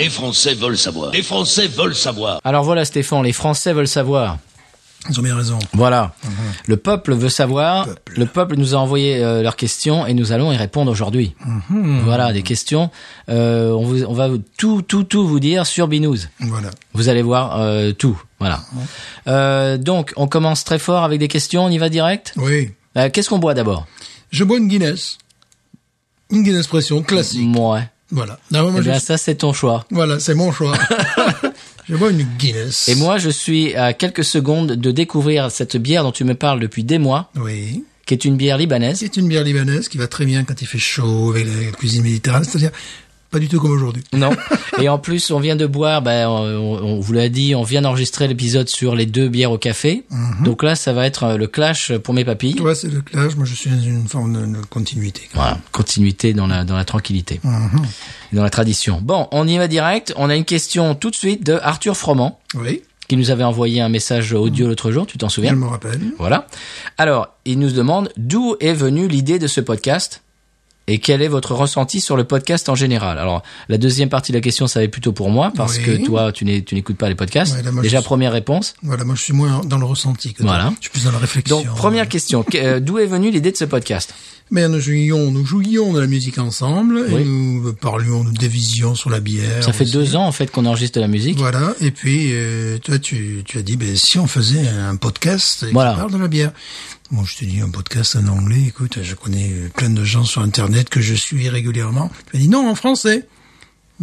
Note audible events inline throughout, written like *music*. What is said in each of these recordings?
Les Français veulent savoir. Les Français veulent savoir. Alors voilà Stéphane, les Français veulent savoir. Ils ont bien raison. Voilà. Le peuple veut savoir. Peuple. Le peuple nous a envoyé euh, leurs questions et nous allons y répondre aujourd'hui. Voilà, des questions. Euh, on, vous- on va tout, tout, tout vous dire sur Binous. Voilà. Vous allez voir euh, tout. Voilà. Euh, donc, on commence très fort avec des questions. On y va direct. Oui. Euh, Qu'est-ce qu'on boit d'abord? Je bois une Guinness. Une Guinness pression classique. Ouais. Voilà. Non, moi, Eh je- bien, ça, c'est ton choix. Voilà, c'est mon choix. *laughs* je bois une Guinness. Et moi, je suis à quelques secondes de découvrir cette bière dont tu me parles depuis des mois, Oui. qui est une bière libanaise. C'est une bière libanaise qui va très bien quand il fait chaud avec la cuisine méditerranéenne. C'est-à-dire, pas du tout comme aujourd'hui. Non. *laughs* Et en plus, on vient de boire, ben, on, on vous l'a dit, on vient d'enregistrer l'épisode sur les deux bières au café. Donc là, ça va être euh, le clash pour mes papilles. Toi, c'est le clash. Moi, je suis dans une forme de, de continuité. Voilà, continuité dans la, dans la tranquillité, Mhm. dans la tradition. Bon, on y va direct. On a une question tout de suite de Arthur Froment, Oui. qui nous avait envoyé un message audio l'autre jour, tu t'en Je souviens me rappelle. Voilà. Alors, il nous demande d'où est venue l'idée de ce podcast? Et quel est votre ressenti sur le podcast en général? Alors, la deuxième partie de la question, ça va être plutôt pour moi, parce Oui. que toi, tu n'écoutes pas les podcasts. Ouais, là, moi, Déjà, suis- première réponse. Voilà, moi, je suis moins dans le ressenti que toi. Voilà. Je suis plus dans la réflexion. Donc, première question. Que- euh, d'où est venue l'idée de ce podcast? Mais nous jouions, nous jouions de la musique ensemble Oui. et nous parlions de divisions sur la bière. Ça fait aussi. deux ans, en fait, qu'on enregistre de la musique. Voilà. Et puis, euh, toi, tu, tu as dit, ben, si on faisait un podcast qui Voilà. parle de la bière. Moi, je te dis, un podcast en anglais, écoute, je connais plein de gens sur Internet que je suis régulièrement. Tu as dit, non, en français.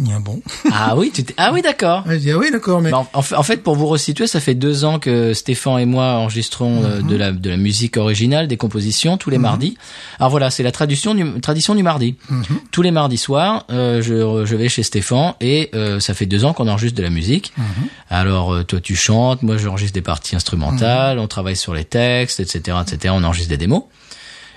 Ah bon. *laughs* Ah oui, tu ah oui, d'accord. Ah, je dis, ah oui, d'accord, mais... Bah, en, en fait- pour vous resituer, ça fait deux ans que Stéphane et moi enregistrons euh, Mhm. de, la, de la musique originale, des compositions tous les mardis. Alors voilà, c'est la tradition du, tradition du mardi. Mhm. Tous les mardis soirs, euh, je, je vais chez Stéphane et euh, ça fait deux ans qu'on enregistre de la musique. Alors toi tu chantes, moi j'enregistre des parties instrumentales, on travaille sur les textes, etc., etc. On enregistre des démos.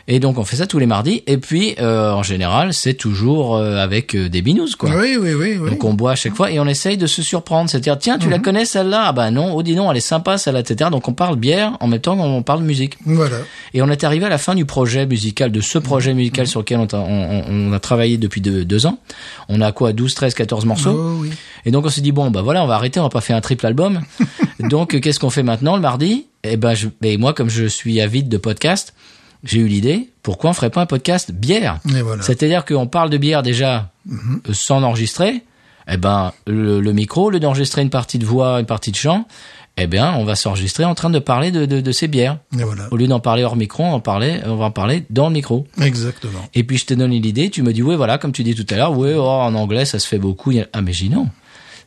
Et donc on fait ça tous les mardis. Et puis euh, en général, c'est toujours euh, avec euh, des binous quoi. Oui, oui, oui, oui. Donc on boit à chaque fois et on essaye de se surprendre, c'est-à-dire tiens tu la Mhm. connais celle-là, ah bah non, oh dis non elle est sympa celle-là, etc. Donc on parle bière en même temps qu'on parle musique. Voilà. Et on est arrivé à la fin du projet musical, de ce Mhm. projet musical sur lequel on, a- on- on a travaillé depuis deux, deux ans. On a quoi? 12, 13, 14 morceaux. Oh, oui. Et donc on s'est dit bon bah voilà on va arrêter, on va pas faire un triple album. *laughs* donc euh, qu'est-ce qu'on fait maintenant le mardi? Eh ben je, et moi comme je suis avide de podcast, j'ai eu l'idée pourquoi on ferait pas un podcast bière voilà. c'est-à-dire qu'on parle de bière déjà euh, sans enregistrer. Eh ben, le, le micro, au lieu d'enregistrer une partie de voix, une partie de chant, eh bien, on va s'enregistrer en train de parler de, de, de ces bières. Et voilà. Au lieu d'en parler hors micro, on, en parlait, on va en parler dans le micro. Exactement. Et puis, je te donne l'idée, tu me dis, oui, voilà, comme tu dis tout à l'heure, oui, oh, en anglais, ça se fait beaucoup. Ah, mais j'ai dit non.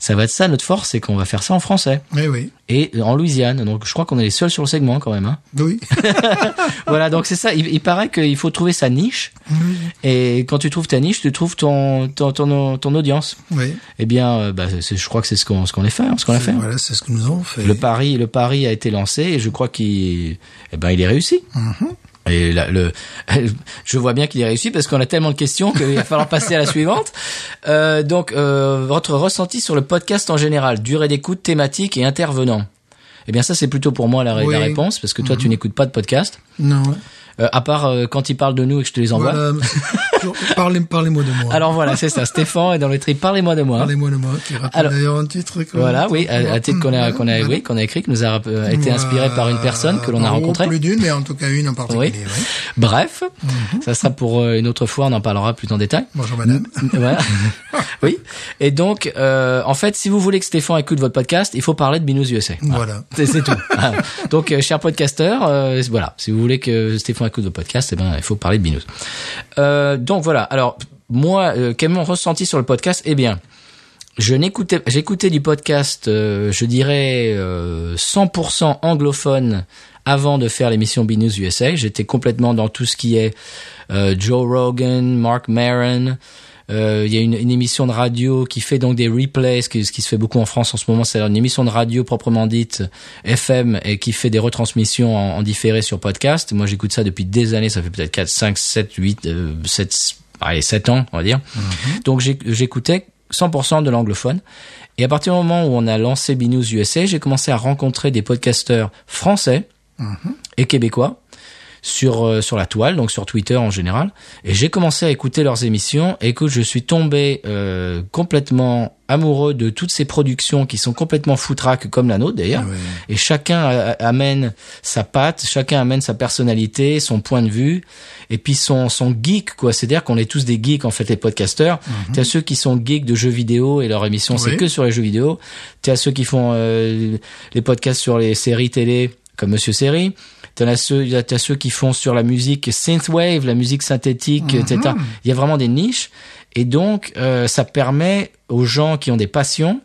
Ça va être ça, notre force, c'est qu'on va faire ça en français. Eh oui. Et en Louisiane. Donc, je crois qu'on est les seuls sur le segment, quand même. Hein. *laughs* Oui. *laughs* *laughs* voilà, donc c'est ça. Il, il paraît qu'il faut trouver sa niche. Et quand tu trouves ta niche, tu trouves ton ton ton, ton audience. oui. Eh bien, euh, bah, je crois que c'est ce qu'on ce qu'on a fait, hein, ce qu'on a fait. Voilà, c'est ce que nous avons fait. Le pari le pari a été lancé et je crois qu'il eh ben il est réussi. Et là, le, *laughs* je vois bien qu'il est réussi parce qu'on a tellement de questions qu'il va falloir passer à la suivante. Euh, donc, euh, votre ressenti sur le podcast en général, durée d'écoute, thématique et intervenant. Eh bien, ça c'est plutôt pour moi la, réponse parce que toi tu n'écoutes pas de podcast. Non. Euh, à part euh, quand ils parlent de nous et que je te les envoie. Voilà. Parlez, parlez-moi de moi. Alors voilà, c'est ça. Stéphane est dans le trip. Parlez-moi de moi. Parlez-moi de moi, qui rappelle Alors- d'ailleurs un titre. Voilà, oui, un titre qu'on a, qu'on a, oui, qu'on a écrit, qui nous a euh, été inspiré par une personne que l'on a rencontrée. Plus d'une, mais en tout cas une en particulier. Oui. oui. Bref, Mhm. ça sera pour euh, une autre fois, on en parlera plus en détail. Bonjour madame. *laughs* Voilà. *laughs* oui. Et donc, euh, en fait, si vous voulez que Stéphane écoute votre podcast, il faut parler de Binous USA. Voilà. C'est c'est tout. Donc, euh, cher podcasteur, euh, voilà, si vous voulez que Stéphane écoute votre podcast, eh ben, il faut parler de Binous. Euh, donc voilà. Alors, moi, euh, quel est mon ressenti sur le podcast? Eh bien, je n'écoutais, j'écoutais du podcast, euh, je dirais euh, 100% anglophone avant de faire l'émission Binous USA. J'étais complètement dans tout ce qui est euh, Joe Rogan, Mark Maron. Euh, Il y a une, une émission de radio qui fait donc des replays, ce qui, ce qui se fait beaucoup en France en ce moment, c'est une émission de radio proprement dite FM et qui fait des retransmissions en, en différé sur podcast. Moi, j'écoute ça depuis des années, ça fait peut-être 4, 5, 7, 8, euh, 7, allez, 7 ans, on va dire. Donc j'ai- j'écoutais 100% de l'anglophone. Et à partir du moment où on a lancé Binous USA, j'ai commencé à rencontrer des podcasteurs français et québécois sur euh, sur la toile, donc sur Twitter en général. Et j'ai commencé à écouter leurs émissions. Et écoute, je suis tombé euh, complètement amoureux de toutes ces productions qui sont complètement foutraques comme la nôtre d'ailleurs. Ouais. Et chacun a- amène sa patte, chacun amène sa personnalité, son point de vue, et puis son son geek quoi. C'est-à-dire qu'on est tous des geeks en fait les podcasteurs. T'as ceux qui sont geeks de jeux vidéo et leur émission c'est que sur les jeux vidéo. T'as ceux qui font euh, les podcasts sur les séries télé comme Monsieur Série. T'en as ceux, t'as ceux qui font sur la musique synthwave, la musique synthétique, etc. Il y a vraiment des niches. Et donc, euh, ça permet aux gens qui ont des passions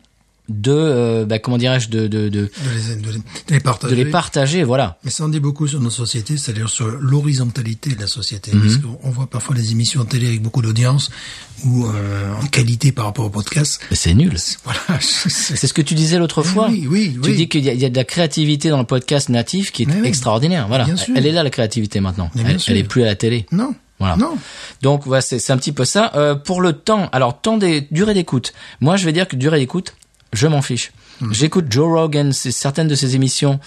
de, euh, bah, comment dirais-je, de, de, de, De les, de les, partager. de les partager, voilà. Mais ça en dit beaucoup sur nos sociétés, c'est-à-dire sur l'horizontalité de la société. Mhm. Parce qu'on on voit parfois des émissions télé avec beaucoup d'audience ou euh, en qualité par rapport au podcast. Mais c'est nul. Voilà, *laughs* c'est ce que tu disais l'autre fois. Oui, oui, Tu oui. dis qu'il y, y a de la créativité dans le podcast natif qui est Mais extraordinaire. Voilà. Bien sûr. Elle est là, la créativité maintenant. Elle, elle est plus à la télé. non, Voilà. non. Donc voilà, c'est c'est un petit peu ça. Euh, pour le temps, alors temps des durée d'écoute. Moi, je vais dire que durée d'écoute, je m'en fiche. Hmm. J'écoute Joe Rogan, c'est certaines de ses émissions.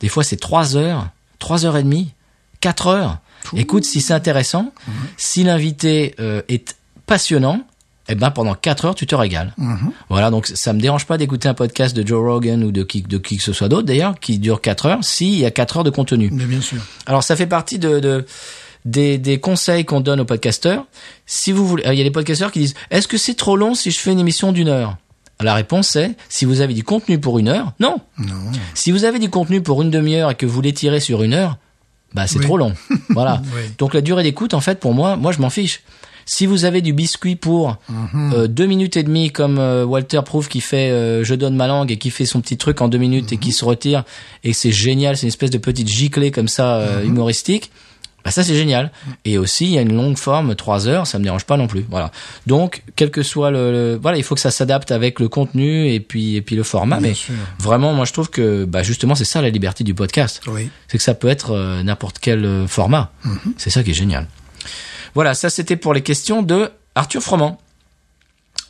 Des fois, c'est trois heures, trois heures et demie, quatre heures. Écoute, si c'est intéressant, Hmm. si l'invité euh, est passionnant, eh ben pendant quatre heures, tu te régales. Mhm. Voilà, donc ça me dérange pas d'écouter un podcast de Joe Rogan ou de qui, de qui que ce soit d'autre d'ailleurs, qui dure quatre heures, s'il y a quatre heures de contenu. Mais bien sûr. Alors ça fait partie de, de des, des conseils qu'on donne aux podcasteurs. Si vous voulez, il y a des podcasteurs qui disent est-ce que c'est trop long si je fais une émission d'une heure? La réponse est si vous avez du contenu pour une heure, non. Non. Si vous avez du contenu pour une demi-heure et que vous l'étirez sur une heure, bah c'est Oui. trop long. *laughs* Voilà. Oui. Donc la durée d'écoute, en fait, pour moi, moi je m'en fiche. Si vous avez du biscuit pour Mhm. euh, deux minutes et demie, comme euh, Walter Proof qui fait euh, je donne ma langue et qui fait son petit truc en deux minutes et Mhm. qui se retire et c'est génial, c'est une espèce de petite giclée comme ça Mhm. humoristique. Bah ça c'est génial. Et aussi il y a une longue forme, trois heures, ça me dérange pas non plus. Voilà. Donc quel que soit le, le- voilà, il faut que ça s'adapte avec le contenu et puis et puis le format. Bien mais sûr. vraiment, moi je trouve que bah justement c'est ça la liberté du podcast Oui. c'est que ça peut être euh, n'importe quel euh, format. C'est ça qui est génial. Voilà, ça c'était pour les questions de Arthur Froment.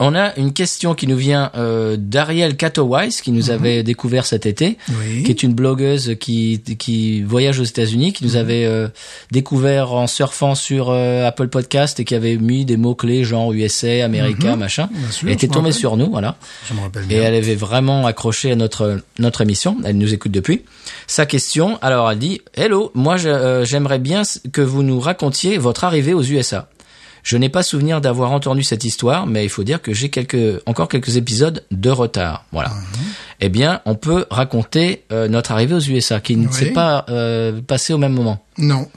On a une question qui nous vient euh, d'Ariel qui nous avait découvert cet été, Oui. qui est une blogueuse qui, qui voyage aux États-Unis, qui nous avait euh, découvert en surfant sur euh, Apple Podcast et qui avait mis des mots-clés genre USA, America, machin. Bien sûr, Elle était tombée sur nous, voilà. Je Et bien. elle avait vraiment accroché à notre notre émission. Elle nous écoute depuis. Sa question, alors elle dit Hello, moi euh, j'aimerais bien que vous nous racontiez votre arrivée aux USA. Je n'ai pas souvenir d'avoir entendu cette histoire, mais il faut dire que j'ai quelques encore quelques épisodes de retard. Voilà. Eh bien, on peut raconter euh, notre arrivée aux USA, qui ne Oui. s'est pas euh, passée au même moment. Non.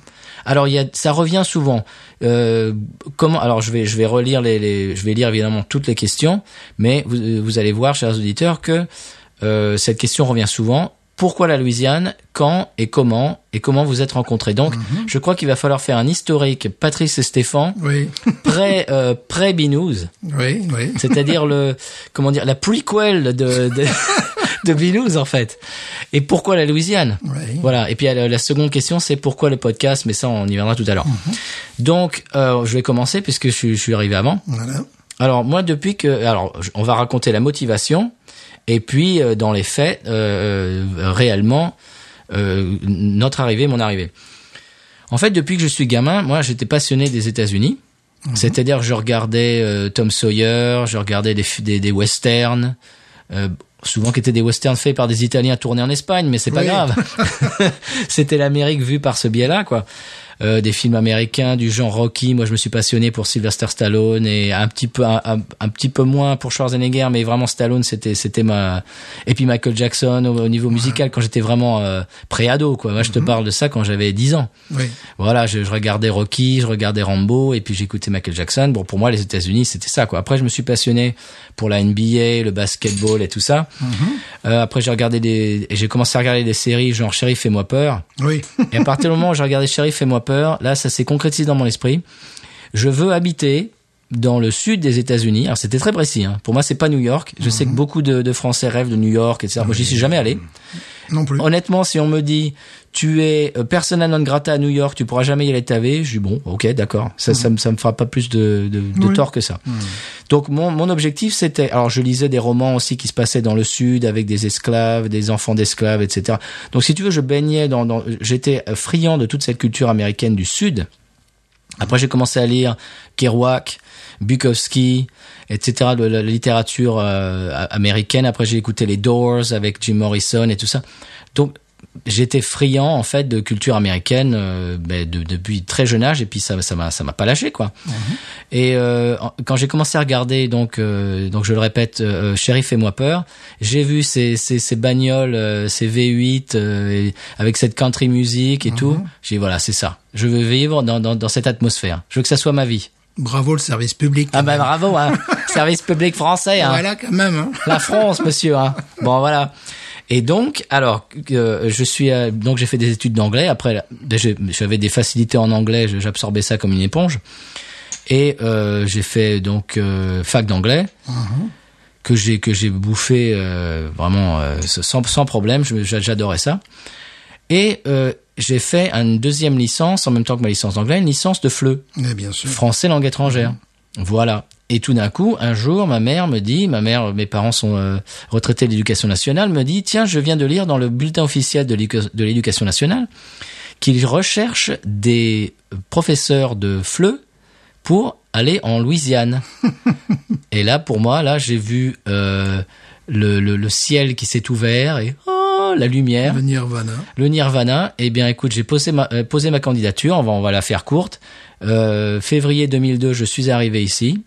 Alors il y a, ça revient souvent. Euh, comment Alors je vais je vais relire les, les je vais lire évidemment toutes les questions, mais vous, vous allez voir, chers auditeurs, que euh, cette question revient souvent. Pourquoi la Louisiane Quand et comment Et comment vous êtes rencontrés Donc, je crois qu'il va falloir faire un historique. Patrice et Stéphane Oui. *laughs* pré euh, pré Binous, oui. Oui. c'est-à-dire le comment dire la prequel de de, *laughs* de Binous en fait. Et pourquoi la Louisiane? Oui. voilà. Et puis euh, la seconde question, c'est pourquoi le podcast? Mais ça, on y viendra tout à l'heure. Mhm. Donc, euh, je vais commencer puisque je, suis- je suis arrivé avant. Voilà. Alors moi, depuis que, alors, on va raconter la motivation et puis euh, dans les faits, euh, euh, réellement, euh, notre arrivée, mon arrivée. En fait, depuis que je suis gamin, moi, j'étais passionné des États-Unis. C'est-à-dire, je regardais euh, Tom Sawyer, je regardais des, des, des westerns, euh, souvent qui étaient des westerns faits par des Italiens tournés en Espagne, mais c'est pas Oui. grave. *laughs* *laughs* C'était l'Amérique vue par ce biais-là, quoi. Euh, des films américains du genre Rocky. Moi, je me suis passionné pour Sylvester Stallone et un petit peu, un, un- un petit peu moins pour Schwarzenegger, mais vraiment Stallone, c'était, c'était ma. Et puis Michael Jackson au, au niveau musical quand j'étais vraiment euh, pré-ado, quoi. Moi, je te parle de ça quand j'avais 10 ans. Oui. Voilà, je, je regardais Rocky, je regardais Rambo, et puis j'écoutais Michael Jackson. Bon, pour moi, les États-Unis, c'était ça, quoi. Après, je me suis passionné pour la NBA, le basketball et tout ça. Euh, après, j'ai regardé des, et j'ai commencé à regarder des séries genre Sheriff fais-moi peur. Oui. Et à partir du moment où j'ai regardé Sheriff fais-moi peur, là, ça s'est concrétisé dans mon esprit. Je veux habiter dans le sud des États-Unis. Alors c'était très précis. Hein. Pour moi, c'est pas New York. Je sais que beaucoup de, de Français rêvent de New York, etc. Moi, j'y suis jamais allé. Non plus. Honnêtement, si on me dit tu es euh, persona non grata à New York, tu pourras jamais y aller taver, je dis bon, ok, d'accord. Ça, ça, me- ça me fera pas plus de, de, de Oui. tort que ça. Donc mon, mon objectif c'était, alors je lisais des romans aussi qui se passaient dans le sud avec des esclaves, des enfants d'esclaves, etc. Donc si tu veux, je baignais dans, dans j'étais friand de toute cette culture américaine du sud. Après j'ai commencé à lire Kerouac, Bukowski, etc. de la littérature euh, américaine. Après j'ai écouté les Doors avec Jim Morrison et tout ça. Donc j'étais friand en fait de culture américaine euh, ben, de- depuis très jeune âge et puis ça ça m'a ça m'a pas lâché quoi. Et euh, quand j'ai commencé à regarder donc euh, donc je le répète Sheriff et moi peur, j'ai vu ces ces ces bagnoles ces V8 euh, et avec cette country music et tout. J'ai dit, voilà, c'est ça. Je veux vivre dans, dans dans cette atmosphère. Je veux que ça soit ma vie. Bravo le service public. Ah ben bravo hein. *laughs* Service public français hein. Voilà quand même. Hein. La France, monsieur. Hein. Bon, voilà. Et donc, alors, euh, je suis euh, donc j'ai fait des études d'anglais. Après, ben, j'avais des facilités en anglais, j'absorbais ça comme une éponge. Et euh, j'ai fait donc euh, fac d'anglais que j'ai que j'ai bouffé euh, vraiment euh, sans sans problème. Je- J'adorais ça. Et euh, j'ai fait une deuxième licence en même temps que ma licence d'anglais, une licence de FLE. Mais bien sûr. Français langue étrangère. Voilà. Et tout d'un coup, un jour, ma mère me dit, ma mère, mes parents sont euh, retraités de l'éducation nationale, me dit, tiens, je viens de lire dans le bulletin officiel de l'éduca- de l'éducation nationale qu'ils recherchent des professeurs de FLE pour aller en Louisiane. *laughs* et là, pour moi, là, j'ai vu euh, le, le, le ciel qui s'est ouvert et oh, la lumière Le Nirvana. le Nirvana, eh bien, écoute, j'ai posé ma, euh, posé ma candidature. On va, on va la faire courte. Euh, février 2002, je suis arrivé ici.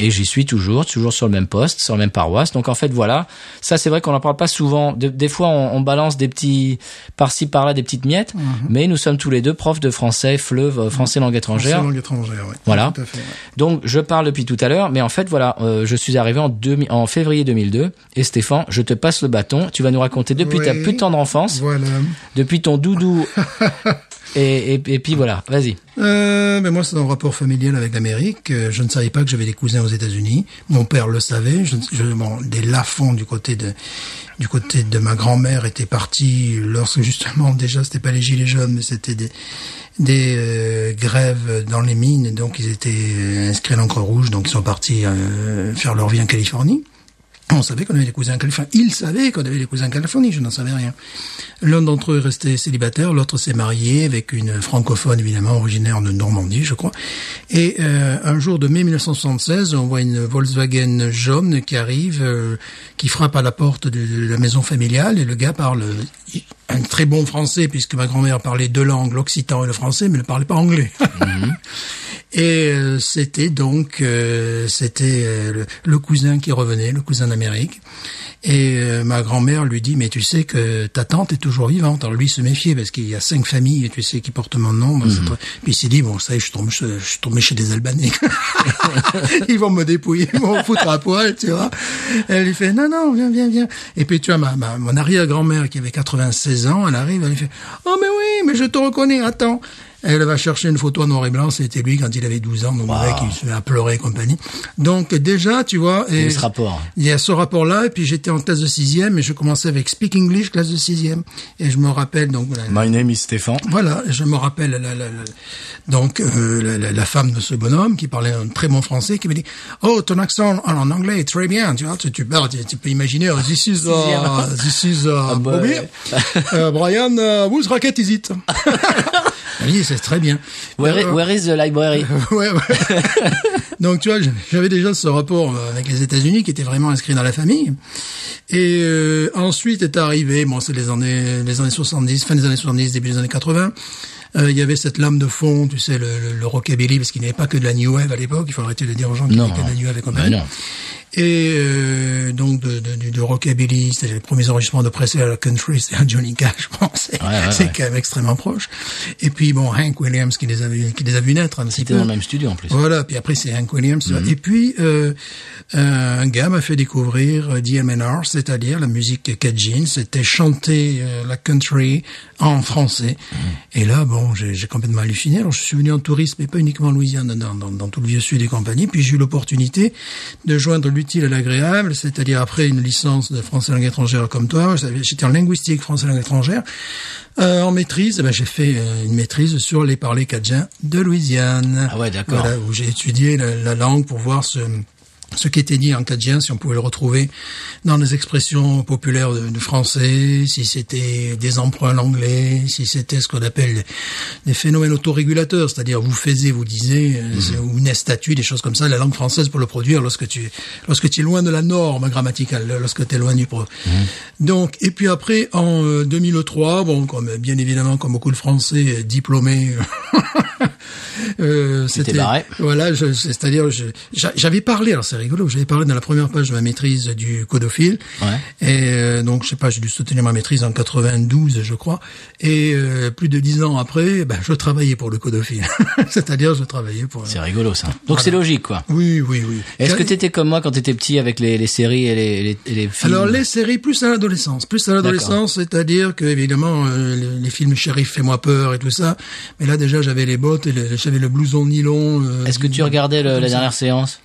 Et j'y suis toujours, toujours sur le même poste, sur la même paroisse. Donc en fait, voilà. Ça, c'est vrai qu'on n'en parle pas souvent. De- des fois, on, on balance des petits par-ci par-là, des petites miettes. Mais nous sommes tous les deux profs de français, fleuve, euh, français langue étrangère. langue étrangère, ouais. Voilà. Tout à fait. ouais. Donc je parle depuis tout à l'heure, mais en fait voilà, euh, je suis arrivé en, en février 2002 et Stéphane, je te passe le bâton. Tu vas nous raconter depuis ta Oui. plus tendre enfance, Voilà. depuis ton doudou *laughs* et, puis voilà, vas-y. Euh, ben moi, c'est un rapport familial avec l'Amérique. Euh, Je ne savais pas que j'avais des cousins aux États-Unis. Mon père le savait. Je, je, bon, des Lafont du côté de du côté de ma grand-mère étaient partis lorsque justement *laughs* déjà c'était pas les gilets jaunes, mais c'était des euh, grèves dans les mines. Donc ils étaient euh, inscrits à l'encre rouge. Donc ils sont partis faire leur vie en Californie. On savait qu'on avait des cousins en Californie. Ils savaient qu'on avait des cousins en Californie, je n'en savais rien. L'un d'entre eux est resté célibataire, l'autre s'est marié avec une francophone, évidemment, originaire de Normandie, je crois. Et euh, un jour de mai 1976, on voit une Volkswagen jaune qui arrive, euh, qui frappe à la porte de, la maison familiale, et le gars parle euh, un très bon français, puisque ma grand-mère parlait deux langues, l'occitan et le français, mais ne parlait pas anglais. *laughs* Et euh, c'était donc euh, c'était euh, le, le cousin qui revenait, le cousin d'Amérique. Et euh, ma grand-mère lui dit mais tu sais que ta tante est toujours vivante. Alors lui se méfiait parce qu'il y a cinq familles, tu sais, qui portent mon nom. Très- Puis il s'est dit bon ça y est, je tombé, je, je suis tombé chez des Albanais. *laughs* ils vont me dépouiller, ils vont me foutre à poil, tu vois. Elle lui fait non non viens viens viens. Et puis tu vois ma, ma mon arrière-grand-mère qui avait 96 ans, elle arrive, elle lui fait oh mais oui mais je te reconnais, attends. Elle va chercher une photo en noir et blanc, c'était lui quand il avait 12 ans, donc le mec il se met à pleurer et compagnie. Donc déjà, tu vois, Il y a ce rapport. il y a ce rapport-là, et puis j'étais en classe de sixième, et je commençais avec Speak English, classe de sixième, et je me rappelle donc voilà, My name is Stéphane. voilà, je me rappelle la, la, la- donc euh, la, la- la femme de ce bonhomme qui parlait un très bon français qui me dit oh ton accent en, en anglais est très bien tu vois tu, tu, parles, tu, tu peux imaginer uh, this is uh, this is uh, bah, Bobby. ouais. Uh, Brian uh, whose racket is it? *laughs* Elle dit c'est très bien Where, Euh, where is the library? *laughs* ouais, ouais. *laughs* Donc tu vois, j'avais déjà ce rapport euh, avec les États-Unis qui était vraiment inscrit dans la famille. Et euh, ensuite est arrivé, bon c'est les années les années 70, fin des années 70, début des années 80. Euh, il y avait cette lame de fond, tu sais, le, le, le rockabilly, parce qu'il n'y avait pas que de la new wave à l'époque. Il faut arrêter de dire aux gens qu'il n'y avait que de la new wave et compagnie. Et euh, donc de, de, du- de rockabilly, c'est les premiers enregistrements de Presley à la country, *laughs* c'est un Johnny Cash, Ouais, ouais, c'est ouais. quand même extrêmement proche. Et puis bon, Hank Williams qui les a vu, qui les a vus naître C'était dans le même studio en plus. Voilà, puis après c'est Hank Williams. Mhm. Et puis euh, un gars m'a fait découvrir euh, DMNR, c'est-à-dire la musique cajun. C'était chanter euh, la country en français. Mhm. Et là, bon, j'ai j'ai complètement halluciné. Alors je suis venu en tourisme, mais pas uniquement en Louisiane, dans, dans, dans tout le vieux sud et compagnie. Puis j'ai eu l'opportunité de joindre l'utile à l'agréable, c'est-à-dire après une licence de français langue étrangère comme toi, j'étais en linguistique français langue étrangère. Euh, en maîtrise, eh ben, j'ai fait euh, une maîtrise sur les parlers cajun de Louisiane. Ah ouais, d'accord. Voilà, où j'ai étudié la, la langue pour voir ce ce qui était dit en cadien, si on pouvait le retrouver dans les expressions populaires de, de français, si c'était des emprunts à l'anglais, si c'était ce qu'on appelle des phénomènes autorégulateurs, c'est-à-dire vous faisiez, vous disiez, euh, c'est- ou une statue, des choses comme ça, la langue française pour le produire lorsque tu lorsque tu es loin de la norme grammaticale, lorsque tu es loin du pro. Donc, et puis après, en euh, 2003, bon, comme bien évidemment, comme beaucoup de Français euh, diplômés, *laughs* euh, c'était barré. voilà, c'est-à-dire j'avais parlé, alors c'est rigolo, j'avais parlé dans la première page de ma maîtrise du codophile, Ouais. et euh, donc je sais pas, j'ai dû soutenir ma maîtrise en 92, je crois, et euh, plus de dix ans après, ben je travaillais pour le codophile, *laughs* c'est-à-dire je travaillais pour. C'est rigolo ça. Donc c'est logique quoi. Oui, oui, oui. Est-ce que t'étais comme moi quand t'étais petit avec les, les séries et les, les, et les films Alors les séries plus à l'adolescence, plus à l'adolescence, c'est-à-dire que évidemment les, les films Shérif fais-moi peur et tout ça, mais là déjà j'avais les bottes et le- j'avais le blouson nylon. euh, Est-ce que tu regardais le- la dernière séance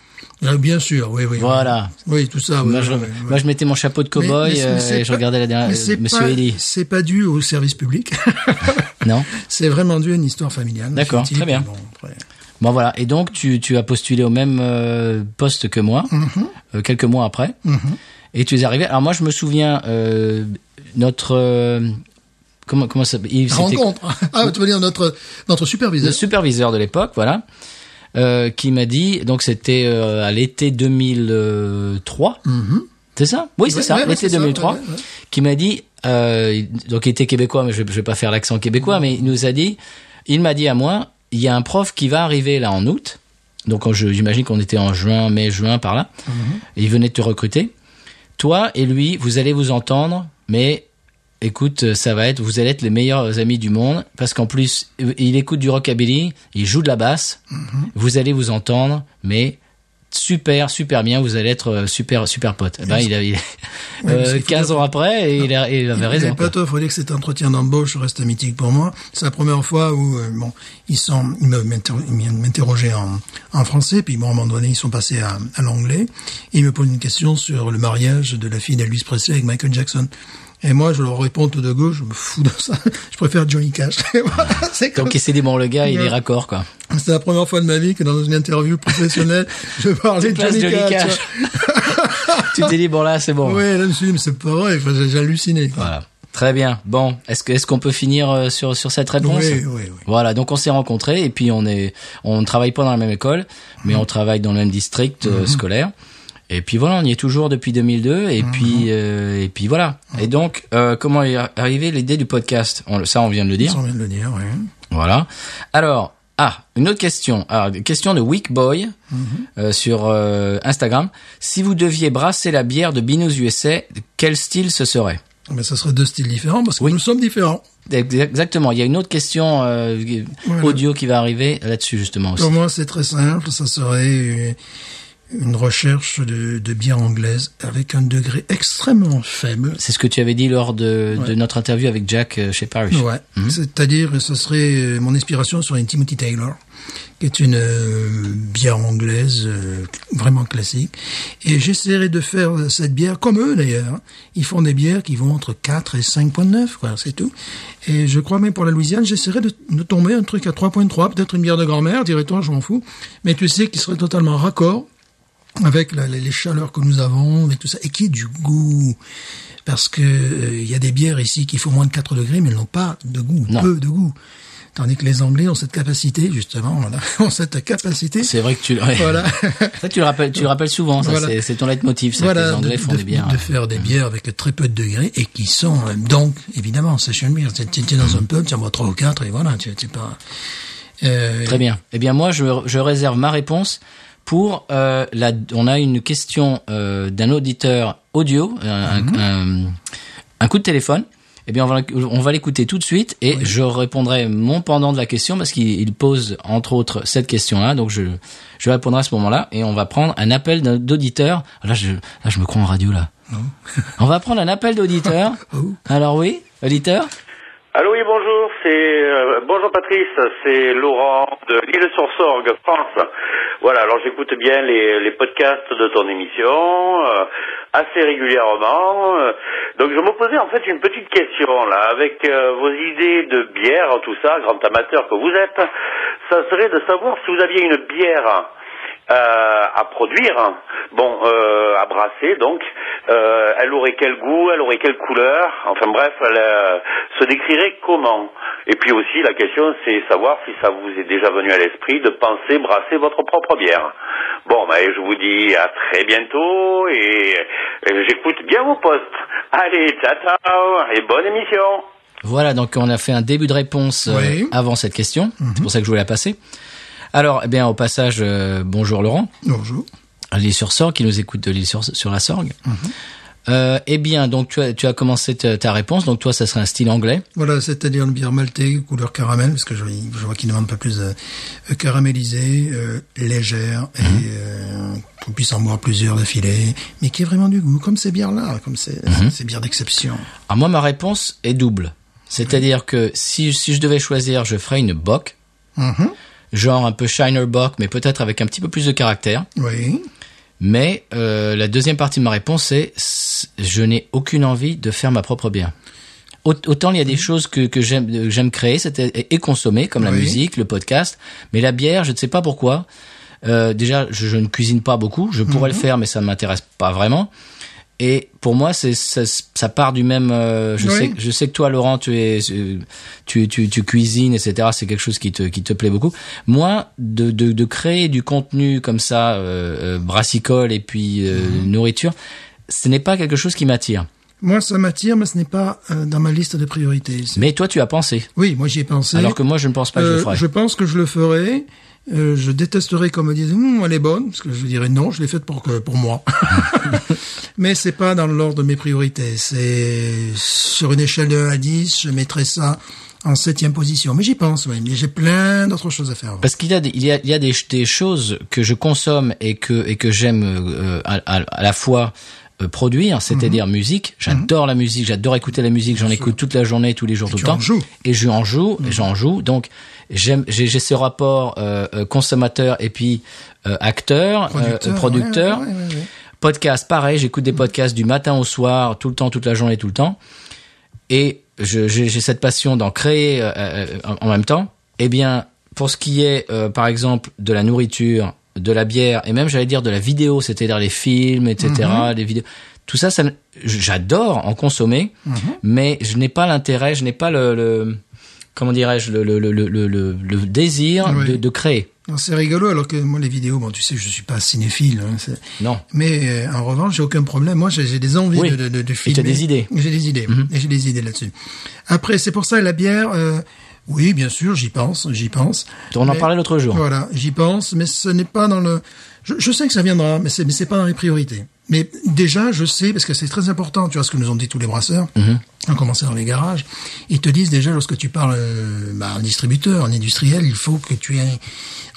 Ah, Bien sûr, oui, oui. Voilà. Oui, tout ça. moi, oui, je, oui, oui. moi je mettais mon chapeau de cow-boy mais euh, mais et je pas- regardais la dernière Monsieur pas- Eddie. C'est pas dû au service public. *laughs* Non c'est vraiment dû à une histoire familiale. D'accord, très bien. Bon, après- Bon voilà. Et donc tu, tu as postulé au même euh, poste que moi Mhm. euh, quelques mois après. Et tu es arrivé. Alors moi je me souviens euh, notre euh, comment comment ça Yves, Rencontre. Ah, tu veux dire notre notre le superviseur. superviseur de l'époque, voilà, euh, qui m'a dit, donc c'était euh, à l'été 2003, c'est ça? Oui, c'est Ouais, ça, ouais, l'été c'est ça, 2003, ouais, ouais, ouais. qui m'a dit, euh, donc il était québécois, mais je, je vais pas faire l'accent québécois, mais il nous a dit, il m'a dit à moi, il y a un prof qui va arriver là en août, donc j'imagine qu'on était en juin, mai, juin par là, et il venait de te recruter. Toi et lui, vous allez vous entendre, mais écoute, ça va être, vous allez être les meilleurs amis du monde, parce qu'en plus, il écoute du rockabilly, il joue de la basse, vous allez vous entendre, mais super, super bien, vous allez être euh, super, super potes. Eh ben, il a, il- parce *laughs* euh, qu'il faut 15 ans après, et il, a- il avait Il raison. pas quoi. toi, faut dire que cet entretien d'embauche reste mythique pour moi. C'est la première fois où, euh, bon, ils sont, ils me- m'inter- ils viennent m'interroger en, en français, puis bon, à un moment donné, ils sont passés à, à l'anglais. Et ils me posent une question sur le mariage de la fille d'Elvis Presley avec Michael Jackson. Et moi, je leur réponds tout de gauche, je me fous de ça. *laughs* Je préfère Johnny Cash. *laughs* Voilà, c'est comme Donc il s'est dit, bon, le gars, il est raccord, quoi. c'est la première fois de ma vie que dans une interview professionnelle, je parlais de Johnny, Johnny Cash. Cash. tu *laughs* t'es dit, bon, là, c'est bon. Ouais, là, je me suis dit, mais c'est pas vrai, Enfin, j'ai halluciné. quoi. Voilà. Très bien. Bon, est-ce que est-ce qu'on peut finir euh, sur sur cette réponse? Oui, oui, oui. Voilà, donc on s'est rencontrés et puis on est on ne travaille pas dans la même école, mais on travaille dans le même district euh, scolaire. Et puis voilà, on y est toujours depuis 2002 et puis euh, et puis voilà. Et donc euh, comment est arrivée l'idée du podcast? On- Ça on vient de le dire. Ça, on vient de le dire, oui. Voilà. Alors, ah, une autre question. Ah, question de Week Boy euh, sur euh, Instagram. Si vous deviez brasser la bière de Binous USA, quel style ce serait? Mais ça serait deux styles différents parce que Oui. nous sommes différents. Exactement. Il y a une autre question euh, Voilà. audio qui va arriver là-dessus justement aussi. Pour moi, c'est très simple. Ça serait une recherche de, de bière anglaise avec un degré extrêmement faible. C'est ce que tu avais dit lors de, de notre interview avec Jack euh, chez Parish. Ouais. C'est-à-dire, ce serait euh, mon inspiration sur une Timothy Taylor, qui est une euh, bière anglaise euh, vraiment classique. Et j'essaierai de faire cette bière comme eux d'ailleurs. Ils font des bières qui vont entre 4 et 5.9, quoi, c'est tout. Et je crois même pour la Louisiane, j'essaierai de, de tomber un truc à 3.3, peut-être une bière de grand-mère, dirait-on, je m'en fous. Mais tu sais, qui serait totalement raccord avec la- les, chaleurs que nous avons, avec tout ça, et qui ait du goût. Parce que euh, il y a des bières ici qui font moins de 4 degrés, mais elles n'ont pas de goût, Non. peu de goût. Tandis que les Anglais ont cette capacité, justement, voilà, *laughs* ont cette capacité. C'est vrai que tu, ouais. Voilà. *laughs* ça, tu le rappelles, tu le rappelles souvent. Ça, Voilà. c'est, ton leitmotiv. C'est que Voilà, les Anglais de, font de- des bières. de faire des bières avec très peu de degrés et qui sont euh, donc évidemment session beer. Tu es dans un pub, tu en bois trois ou quatre et voilà, tu pas. Euh, Très bien. Eh bien, moi, je, je réserve ma réponse pour euh, la. On a une question euh, d'un auditeur audio, un, Mhm. un- un coup de téléphone. Eh bien, on va, on va l'écouter tout de suite et je répondrai mon pendant de la question parce qu'il il pose entre autres cette question-là. Donc je je répondrai à ce moment-là et on va prendre un appel d'auditeur. Là, je là, je me crois en radio là. on va prendre un appel d'auditeur. *laughs* Alors oui, auditeur? Allô, oui, bonjour, c'est euh, bonjour Patrice, c'est Laurent de l'île sur Sorgue, France. Voilà, alors j'écoute bien les, podcasts de ton émission euh, assez régulièrement. euh, donc je me posais en fait une petite question là, avec vos idées de bière, tout ça, grand amateur que vous êtes, ça serait de savoir si vous aviez une bière euh, à produire, bon, euh, à brasser donc. Euh, elle aurait quel goût, elle aurait quelle couleur, enfin bref, elle euh, se décrirait comment. Et puis aussi la question c'est savoir si ça vous est déjà venu à l'esprit de penser brasser votre propre bière. Bon, ben, je vous dis à très bientôt et, et j'écoute bien vos postes. Allez, ciao ciao et bonne émission. Voilà, donc on a fait un début de réponse Oui. avant cette question. C'est pour ça que je voulais la passer. Alors, eh bien, au passage, euh, bonjour Laurent, Bonjour. l'île sur Sorgue, qui nous écoute de l'île sur, sur la Sorgue. Euh, eh bien, donc tu as, tu as commencé ta, ta réponse. Donc toi, ça serait un style anglais. Voilà, c'est-à-dire une bière maltais, couleur caramel, parce que je, je vois qu'il demande pas plus euh, caramélisée, euh, légère, et euh, qu'on puisse en boire plusieurs d'affilée, mais qui a vraiment du goût, comme ces bières-là, comme ces, ces bières d'exception. Alors moi, ma réponse est double. C'est-à-dire que si, si je devais choisir, je ferais une bock, Mhm. Genre un peu Shiner Bock, mais peut-être avec un petit peu plus de caractère. Oui. Mais euh, la deuxième partie de ma réponse est s- je n'ai aucune envie de faire ma propre bière. Aut- Autant il y a des choses que, que j'aime euh, j'aime créer et, consommer, comme la Oui. musique, le podcast, mais la bière, je ne sais pas pourquoi. Euh, déjà, je, je ne cuisine pas beaucoup. Je pourrais le faire, mais ça ne m'intéresse pas vraiment. Et pour moi, c'est ça, ça part du même. euh, je Oui. sais, je sais que toi, Laurent, tu es, euh, tu, tu, tu cuisines, etc. C'est quelque chose qui te, qui te plaît beaucoup. Moi, de, de, de créer du contenu comme ça, euh, brassicole et puis euh, nourriture, ce n'est pas quelque chose qui m'attire. Moi, ça m'attire, mais ce n'est pas euh, dans ma liste de priorités. Mais toi, tu as pensé, Oui, moi j'y ai pensé. alors que moi, je ne pense pas que je le ferais. je pense que je le ferai. Euh, je détesterais qu'on me dise Hum, elle est bonne, parce que je dirais non, je l'ai faite pour que pour moi. *laughs* Mais c'est pas dans l'ordre de mes priorités. C'est sur une échelle de 1 à 10, je mettrais ça en septième position. Mais j'y pense, oui. Mais j'ai plein d'autres choses à faire. Parce qu'il y a, des, il y a, il y a des, des choses que je consomme et que, et que j'aime euh, à, à- à la fois produire, c'est-à-dire Mhm. musique. J'adore la musique, j'adore écouter la musique, j'en écoute toute la journée, tous les jours, tout le temps. joues. Mhm. Et je en joue, et j'en joue. Donc j'aime, j'ai, ce rapport euh, euh, consommateur et puis euh, acteur, Producteur, euh, producteur. ouais, ouais, ouais, ouais. Podcast, pareil, j'écoute des podcasts du matin au soir, tout le temps, toute la journée, tout le temps. Et j'ai cette passion d'en créer euh, euh, en en même temps. Eh bien, pour ce qui est, euh, par exemple, de la nourriture, de la bière, et même, j'allais dire, de la vidéo, c'est-à-dire les films, etc., les vidéos, tout ça, ça j'adore en consommer, mais je n'ai pas l'intérêt, je n'ai pas le, le- comment dirais-je, le, désir Oui. de, de créer. C'est rigolo, alors que moi, les vidéos, bon, tu sais, je suis pas cinéphile. hein, Non. mais euh, en revanche, j'ai aucun problème. Moi, j'ai des envies Oui. de, de, de, de Et filmer. tu as des idées. Mhm. J'ai des idées. Et j'ai des idées là-dessus. Après, c'est pour ça la bière. euh, oui, bien sûr, j'y pense, j'y pense. On en parlait l'autre jour. Voilà, j'y pense, mais ce n'est pas dans le. Je, je sais que ça viendra, mais c'est mais c'est pas dans les priorités. Mais déjà, je sais parce que c'est très important. Tu vois ce que nous ont dit tous les brasseurs, en commençant dans les garages, ils te disent déjà lorsque tu parles euh, bah, en distributeur, en industriel, il faut que tu aies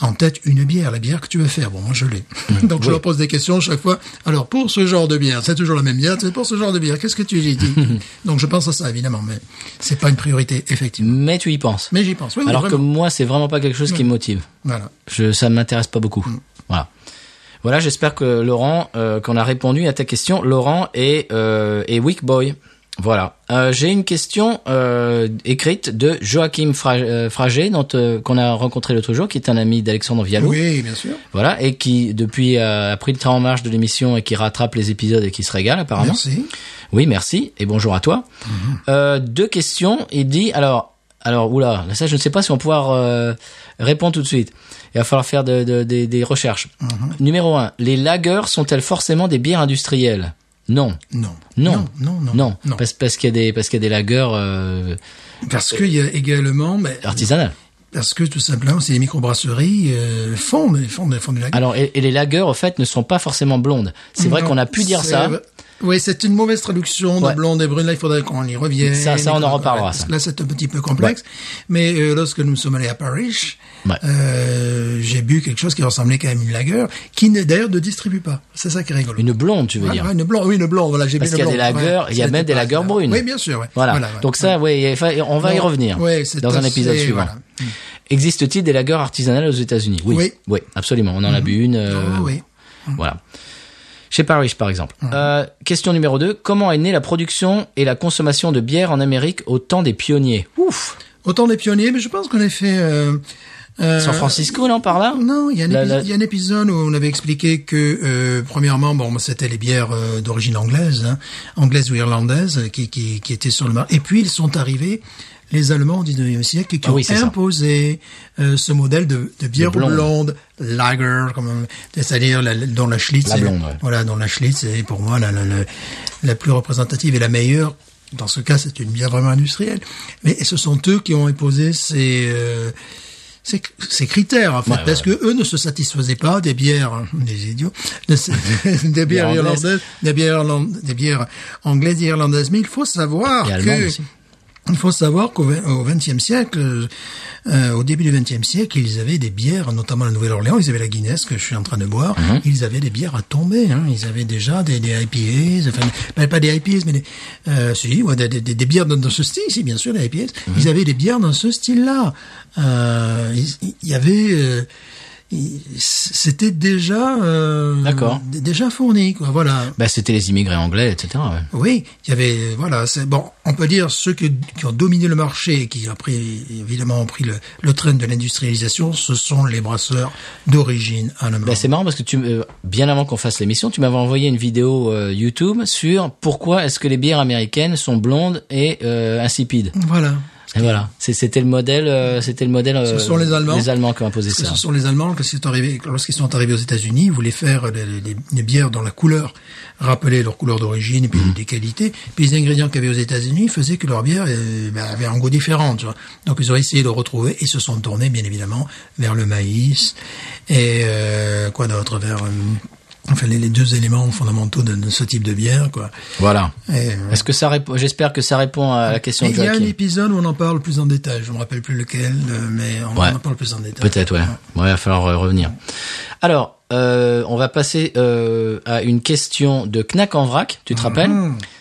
en tête une bière, la bière que tu veux faire. Bon, moi je l'ai. *laughs* Donc je leur pose des questions chaque fois. Alors pour ce genre de bière, c'est toujours la même bière. C'est pour ce genre de bière, qu'est-ce que tu dis *laughs* Donc je pense à ça évidemment, mais c'est pas une priorité effectivement. Mais tu y penses. Mais j'y pense. Oui, oui, Alors que vraiment. moi, c'est vraiment pas quelque chose qui me motive. voilà. Je, ça ne m'intéresse pas beaucoup. Mm. Voilà. Voilà, j'espère que Laurent, euh, qu'on a répondu à ta question. Laurent est, euh, est Weak Boy. Voilà. Euh, J'ai une question euh, écrite de Joachim Fra euh, Fragé, dont euh, qu'on a rencontré l'autre jour, qui est un ami d'Alexandre Viallo. Oui, bien sûr. Voilà, et qui depuis euh, a pris le train en marche de l'émission et qui rattrape les épisodes et qui se régale apparemment. Merci. Oui, merci et bonjour à toi. Euh, deux questions. Il dit alors, alors oula, ça je ne sais pas si on va pouvoir euh, répondre tout de suite. Il va falloir faire de- de- des- des recherches. Numéro un, les lagers sont-elles forcément des bières industrielles? Non, Non. non, Non, non, non, non. parce, parce qu'il y a des parce qu'il y a des lagers euh, Parce qu'il y a également, mais artisanales. parce que tout simplement, c'est les microbrasseries euh, font, font, font du lager. Alors, et, et les lagers, au fait, ne sont pas forcément blondes. C'est vrai qu'on a pu dire ça. Oui, c'est une mauvaise traduction Ouais. de blonde et brune. Là, il faudrait qu'on y revienne. Ça- ça, on en reparlera, ça. Là, c'est un petit peu complexe. Mais euh, lorsque nous sommes allés à Paris, Ouais. euh, j'ai bu quelque chose qui ressemblait quand même à une lager, qui d'ailleurs ne distribue pas. C'est ça qui est rigolo. Une blonde, tu veux Voilà, dire? une blonde, oui, une blonde. Voilà, j'ai Parce qu'il y a des Ouais, il y a même des ça. brunes. Oui, bien sûr. ouais. Voilà. ouais. Donc ça, oui, on va y revenir ouais, dans un épisode suivant. voilà. Existe-t-il des lagers artisanales aux États-Unis? Oui. Oui. absolument. On en a bu une. euh, Oh, oui. Voilà. Chez Parrish, par exemple. Euh, question numéro 2. Comment est née la production et la consommation de bière en Amérique au temps des pionniers? Ouf Autant des pionniers, mais je pense qu'on a fait... Euh, euh, San Francisco, non, par là? Non, il y, a un La- épi- la- il y a un épisode où on avait expliqué que, euh, premièrement, bon, c'était les bières euh, d'origine anglaise, hein, anglaise ou irlandaise, qui, qui, qui étaient sur le marché. Et puis, ils sont arrivés, les Allemands au 19e siècle, qui Ah ont oui, imposé euh, ce modèle de, de bière De blonde. blonde, lager, c'est-à-dire la, la- dont la Schlitz, La est- blonde, ouais. voilà, dont la Schlitz est pour moi la, la, la, la plus représentative et la meilleure. Dans ce cas, c'est une bière vraiment industrielle. Mais ce sont eux qui ont imposé ces, euh, ces, ces critères, en fait, Ouais, parce ouais. que eux ne se satisfaisaient pas des bières, *laughs* des idiots, *laughs* des bières irlandaises, des bières, des bières anglaises et irlandaises. Mais il faut savoir que aussi. Il faut savoir qu'au XXe siècle, euh, au début du XXe siècle, ils avaient des bières, notamment la Nouvelle-Orléans, ils avaient la Guinness que je suis en train de boire, Mhm. ils avaient des bières à tomber, hein, ils avaient déjà des, des IPAs, enfin, pas, pas des IPAs, mais des, euh, si, ouais, des, des, des bières dans, dans ce style, si, bien sûr, des IPAs, Mhm. ils avaient des bières dans ce style-là. Euh, il il y avait... c'était déjà euh, D'accord. déjà fourni quoi voilà Bah, c'était les immigrés anglais, etc. ouais. oui, il y avait voilà, c'est bon, on peut dire ceux qui, qui ont dominé le marché et qui après évidemment ont pris le, le train de l'industrialisation, ce sont les brasseurs d'origine allemande. Bah, c'est marrant parce que tu, euh, bien avant qu'on fasse l'émission, tu m'avais envoyé une vidéo euh, YouTube sur pourquoi est-ce que les bières américaines sont blondes et euh, insipides. voilà. Et voilà, c'était le modèle, euh, c'était le modèle. euh, sont les Allemands. Les Allemands qui ont imposé ça. ce sont les Allemands lorsqu'ils sont arrivés, lorsqu'ils sont arrivés aux États-Unis, ils voulaient faire les, les- les bières dont la couleur rappelait leur couleur d'origine et puis Mhm. des qualités. Puis les ingrédients qu'il y avait aux États-Unis faisaient que leur bière ben, avait un goût différent. Tu vois. Donc ils ont essayé de retrouver et se sont tournés bien évidemment vers le maïs et euh, quoi d'autre vers euh, enfin les, les deux éléments fondamentaux de, de ce type de bière quoi. Voilà. Euh, Est-ce que ça répond J'espère que ça répond à la question il y a un épisode où on en parle plus en détail. Je me rappelle plus lequel, euh, mais on Ouais. en parle plus en détail. Peut-être, ouais. Ouais, il va falloir euh, revenir. Alors, euh, on va passer euh, à une question de Knack en vrac. Tu te rappelles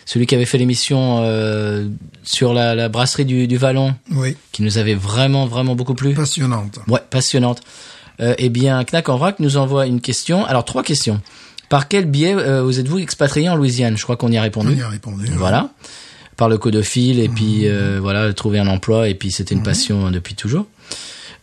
Celui qui avait fait l'émission euh, sur la, la brasserie du, du Vallon, Oui, qui nous avait vraiment, vraiment beaucoup plu. passionnante. Ouais, passionnante. Euh, eh bien, Knack en vrac nous envoie une question. Alors, trois questions. Par quel biais euh, vous êtes-vous expatrié en Louisiane? Je crois qu'on y a On répondu. y a répondu. Voilà. Par le codophile et puis euh, voilà, trouver un emploi et puis c'était une passion depuis toujours.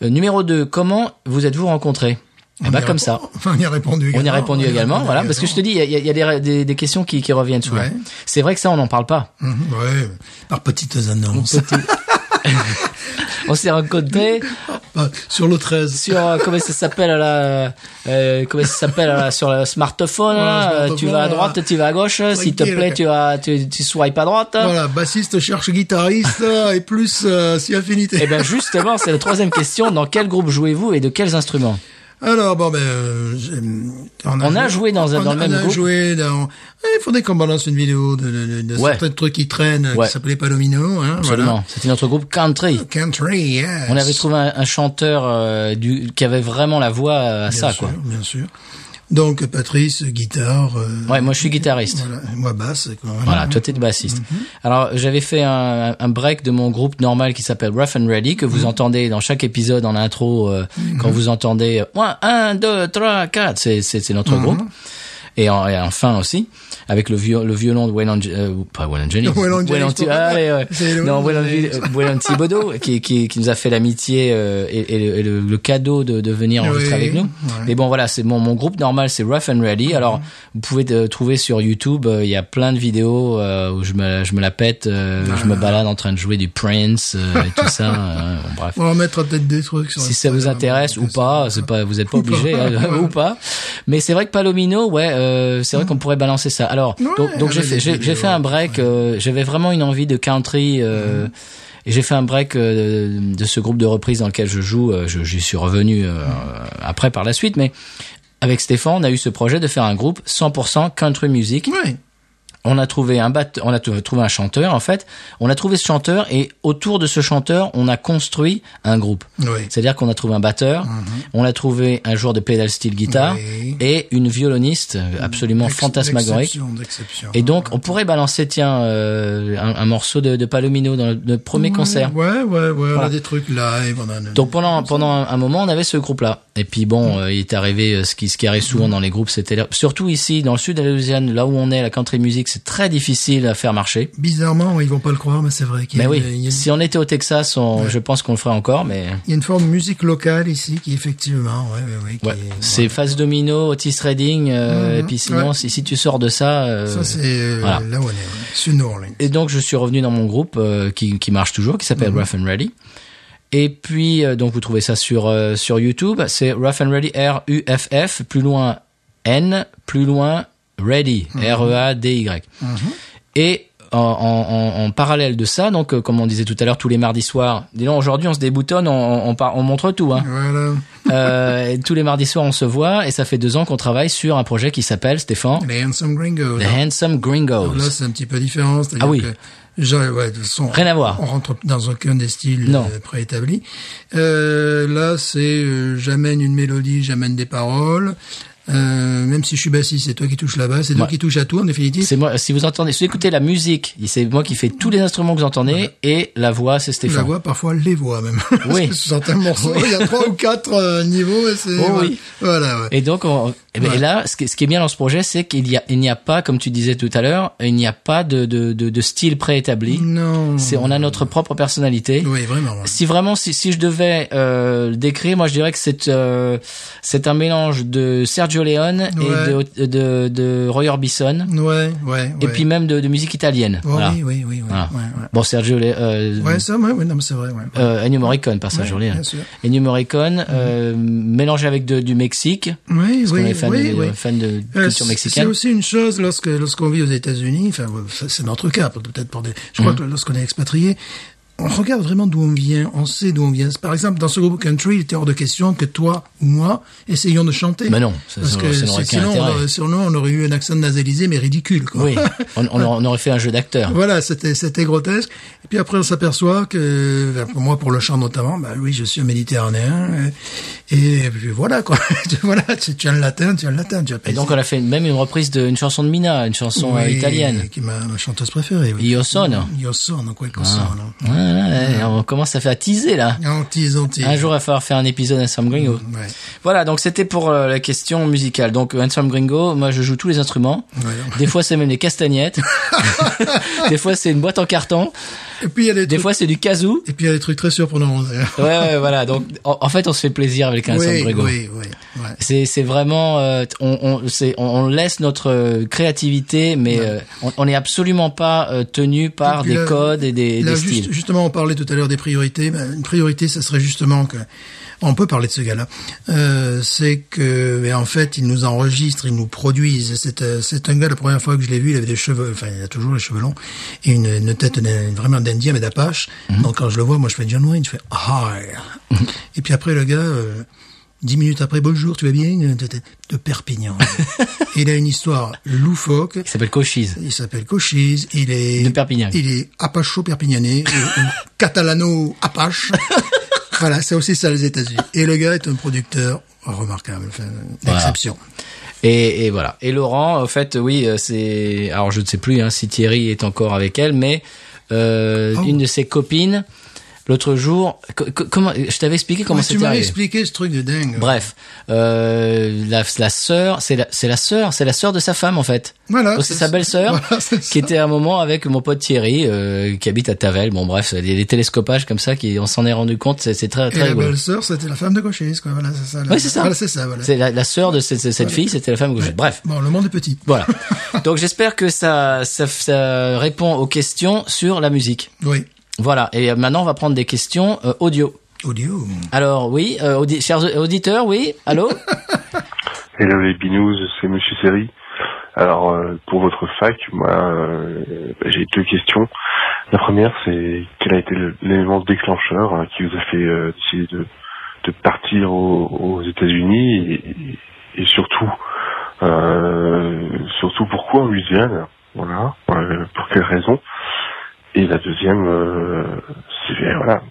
Euh, numéro 2, comment vous êtes-vous rencontrés? Eh On ben comme ça. On y a répondu On également. y a répondu On également, voilà, parce que je te dis, il y a, y a des, des, des questions qui, qui reviennent souvent. Ouais. C'est vrai que ça, on n'en parle pas. Mhm, ouais, par petites annonces. *laughs* *laughs* On s'est rencontrés Bah, sur le 13. sur euh, comment ça s'appelle là, euh, comment ça s'appelle là, sur le smartphone. Là, euh, smartphone, tu vas à droite, là. tu vas à gauche. S'il te plaît, tu vas, tu, tu swipes à droite. Voilà, bassiste cherche guitariste et plus si affinité. Eh ben justement, c'est la troisième question. Dans quel groupe jouez-vous et de quels instruments? Alors bon ben, euh, j'ai- On a joué dans un- on dans le a- même on a groupe. joué dans. Il faudrait qu'on balance une vidéo de, de, de, de Ouais. certains trucs qui traînent, Ouais. qui s'appelait Palomino. Hein, Absolument. C'était notre groupe country. Voilà. Country, yes. On avait trouvé un, un chanteur euh, du, qui avait vraiment la voix à bien ça, sûr, quoi. Bien sûr. Donc Patrice, guitare. euh, Ouais, moi je suis guitariste. Voilà, moi basse. Quoi, Voilà, toi t'es bassiste. Mhm. Alors j'avais fait un, un break de mon groupe normal qui s'appelle Rough and Ready que Mhm. vous entendez dans chaque épisode en intro euh, quand vous entendez euh, 1, 2, 3, 4, c'est c'est c'est Mhm. notre groupe. Et, en, et enfin aussi avec le, viol, le violon de Waylon, euh, pas Waylon Jennings, pourquoi allez, pas ouais. *laughs* Non euh, Waylon Thibodeau qui, qui, qui nous a fait l'amitié euh, et, et le, et le- le cadeau de, de venir enregistrer Oui, avec nous. ouais. Et bon voilà, c'est mon, mon groupe normal, c'est Rough and Ready. Alors vous pouvez euh, trouver sur YouTube, euh, il y a plein de vidéos euh, où je me, je me la pète, euh, je me balade en train de jouer du Prince euh, et tout ça. *laughs* euh, bon, bref. On va mettre peut-être des trucs sur Si ça vous Instagram, intéresse ou pas, c'est pas, vous êtes pas Ou pas. obligé hein, *laughs* ou pas. Mais c'est vrai que Palomino, ouais, euh, c'est vrai qu'on pourrait balancer ça. Alors, Ouais, donc, donc j'ai avec fait, j'ai fait un break. euh, J'avais vraiment une envie de country. Euh, Et j'ai fait un break euh, de ce groupe de reprises dans lequel je joue. euh, je- J'y suis revenu euh, après par la suite, mais avec Stéphane, on a eu ce projet de faire un groupe 100% country music. Ouais. On a trouvé un bat, on a trouvé un chanteur en fait. On a trouvé ce chanteur et autour de ce chanteur, on a construit un groupe. Oui. C'est-à-dire qu'on a trouvé un batteur, on a trouvé un joueur de pedal steel guitare Oui. et une violoniste absolument Ex- fantasmagorique. Et donc, on pourrait balancer, tiens, euh, un, un morceau de, de Palomino dans le, premier Ouais, concert. Ouais, ouais, ouais, on a des trucs live, on a Donc pendant pendant un, un moment, on avait ce groupe-là. Et puis bon, euh, il est arrivé euh, ce qui ce qui arrive souvent dans les groupes, c'était là- surtout ici dans le sud de la Louisiane, là où on est, la country music, c'est très difficile à faire marcher. Bizarrement, ils vont pas le croire, mais c'est vrai y, Mais oui, une- il y a une- si on était au Texas, on, je pense qu'on le ferait encore, mais il y a une forme de musique locale ici qui effectivement, ouais, c'est Face Domino, Otis Redding, euh, Mhm, et puis sinon, si, si tu sors de ça, euh, Ça, c'est euh, voilà. là où on est, New Orleans. Et donc je suis revenu dans mon groupe euh, qui, qui marche toujours, qui s'appelle Rough and Ready. Et puis euh, donc vous trouvez ça sur euh, sur YouTube, c'est Rough and Ready R U F F plus loin N plus loin Ready R E A D Y. Et en, en, en- en parallèle de ça, donc euh, comme on disait tout à l'heure, tous les mardis soirs, disons aujourd'hui on se déboutonne, on, on, on montre tout. Hein. Voilà. *laughs* Euh, tous les mardis soirs on se voit et ça fait deux ans qu'on travaille sur un projet qui s'appelle Stéphane Les Handsome Gringos. The Handsome Gringos. Alors là, c'est un petit peu différent. Ah oui. que genre, ouais, façon, Rien à voir. On rentre dans aucun des styles Non. euh, préétablis. Euh, là, c'est j'amène une mélodie, j'amène des paroles. Euh, même si je suis bassiste, c'est toi qui touches la basse, c'est toi qui touches à tout en définitive. C'est moi. Si vous entendez, si vous écoutez la musique, c'est moi qui fais tous les instruments que vous entendez et la voix, c'est La Stéphane. voix, parfois les voix même. *laughs* Oui. Certains morceaux, Oui. il y a trois ou quatre euh, niveaux. Et c'est, Oh oui. Voilà, ouais. Et donc, on- eh ben, Ouais. et là, ce qui, ce qui est bien dans ce projet, c'est qu'il y a, il n'y a pas, comme tu disais tout à l'heure, il n'y a pas de, de, de, de style préétabli. Non. C'est, on a notre propre personnalité. Oui, vraiment. Si vraiment, si, si je devais euh, le décrire, moi je dirais que c'est euh, c'est un mélange de Sergio Leone Ouais. et de, de, de Roy Orbison, Ouais, ouais. et ouais. puis même de, de musique italienne. Oh, voilà. Oui, oui, oui. Voilà. Ouais, ouais. Bon, Sergio Leone, euh, Ouais, ça, ouais, ouais, non, mais c'est vrai, ouais. euh, Ennio Morricone, pas Sergio Ouais, Leone. bien sûr. Ennio Morricone, euh, mélangé avec du Mexique, Oui, parce oui, est fan, oui, de, oui. fan de Euh, culture mexicaine. C'est aussi une chose lorsque lorsqu'on vit aux États-Unis, enfin ouais, c'est notre cas peut-être pour des. Je Mhm. crois que lorsqu'on est expatrié, on regarde vraiment d'où on vient, on sait d'où on vient. Par exemple, dans ce groupe country, il était hors de question que toi ou moi essayions de chanter. Mais non, ça- parce ça- que ça sinon, on aurait, sinon on aurait eu un accent nasalisé mais ridicule. Quoi. Oui, on, aurait fait un jeu d'acteur. *laughs* Voilà, c'était c'était grotesque. Et puis après, on s'aperçoit que, enfin, pour moi, pour le chant notamment, bah oui, je suis un méditerranéen. Et, puis voilà, quoi. *laughs* voilà, tu, tu as le latin, tu as le latin, tu as Et donc on a fait même une reprise d'une chanson de Mina, une chanson euh, Oui, italienne. Qui est ma, ma chanteuse préférée. Oui. Io sono. Io sono, quel Ah. sono. Ouais, ouais, on commence à faire teaser là. Antise. Un jour, il va falloir faire un épisode d'Ensemble Gringo. Ouais. Voilà, donc c'était pour euh, la question musicale. Donc Ensemble Gringo, moi je joue tous les instruments. Ouais. Des fois c'est même des castagnettes. *laughs* des fois c'est une boîte en carton. Et puis il y a des, Des trucs, fois c'est du kazoo. et puis il y a des trucs très surprenants. Ouais, ouais, voilà. Donc en, en fait on se fait plaisir avec Ensemble Oui, Gringo. oui, oui, ouais. C'est c'est vraiment euh, on on, c'est- on laisse notre euh, créativité mais euh, on, on est absolument pas euh, tenu par puis des là- codes et des, Là, des juste- styles. justement, on parlait tout à l'heure des priorités. Ben, une priorité, ça serait justement que, on peut parler de ce gars-là, euh, c'est que, ben, en fait, il nous enregistre, il nous produisent. C'est, euh, c'est un gars, la première fois que je l'ai vu, il avait des cheveux, enfin, il a toujours les cheveux longs, et une, une tête vraiment d'Indien, mais d'Apache. Mhm. Donc, quand je le vois, moi, je fais John Wayne, je fais, hi. et puis après, le gars, euh, Dix minutes après, bonjour, tu vas bien? De, de- de Perpignan. Et *laughs* il a une histoire loufoque. Il s'appelle Cochise. Il s'appelle Cochise. Il est De Perpignan. Il est apacho-perpignanais, ou, ou catalano-apache. *laughs* voilà, c'est aussi ça les États-Unis. Et le gars est un producteur remarquable, enfin, d'exception. Et, et voilà. Et Laurent, en fait, oui, euh, c'est. Alors, je ne sais plus hein, si Thierry est encore avec elle, mais euh, Oh. une de ses copines, l'autre jour, co- co- comment Je t'avais expliqué comment Ouais, tu c'était m'as arrivé. expliqué ce truc de dingue. Bref, euh, la, la sœur, c'est la, c'est la sœur, c'est la sœur de sa femme en fait. Voilà, c'est sa belle-sœur *laughs* Voilà, qui était à un moment avec mon pote Thierry euh, qui habite à Tavel. Bon bref, des, des télescopages comme ça, qui on s'en est rendu compte, c'est c'est très Et très la belle-sœur, c'était la femme de Cochise, quoi. Voilà, c'est ça. Oui, c'est ça. Voilà, c'est ça, voilà. C'est la, la sœur de cette, cette fille, c'était la femme que je. Bref. Bon, le monde est petit. Voilà. *laughs* Donc j'espère que ça, ça, ça répond aux questions sur la musique. Oui. Voilà. Et maintenant, on va prendre des questions euh, audio. Audio. Alors oui, euh, audi- chers auditeurs, oui. Allô *laughs* Hello les binous, c'est Monsieur Seri. Alors euh, pour votre fac, moi euh, j'ai deux questions. La première c'est quel a été le- l'élément déclencheur hein, qui vous a fait euh, décider de, de partir aux, aux États-Unis et, et surtout euh, surtout pourquoi en Louisiane? Voilà, euh, pour quelle raison? Et la deuxième euh, c'est voilà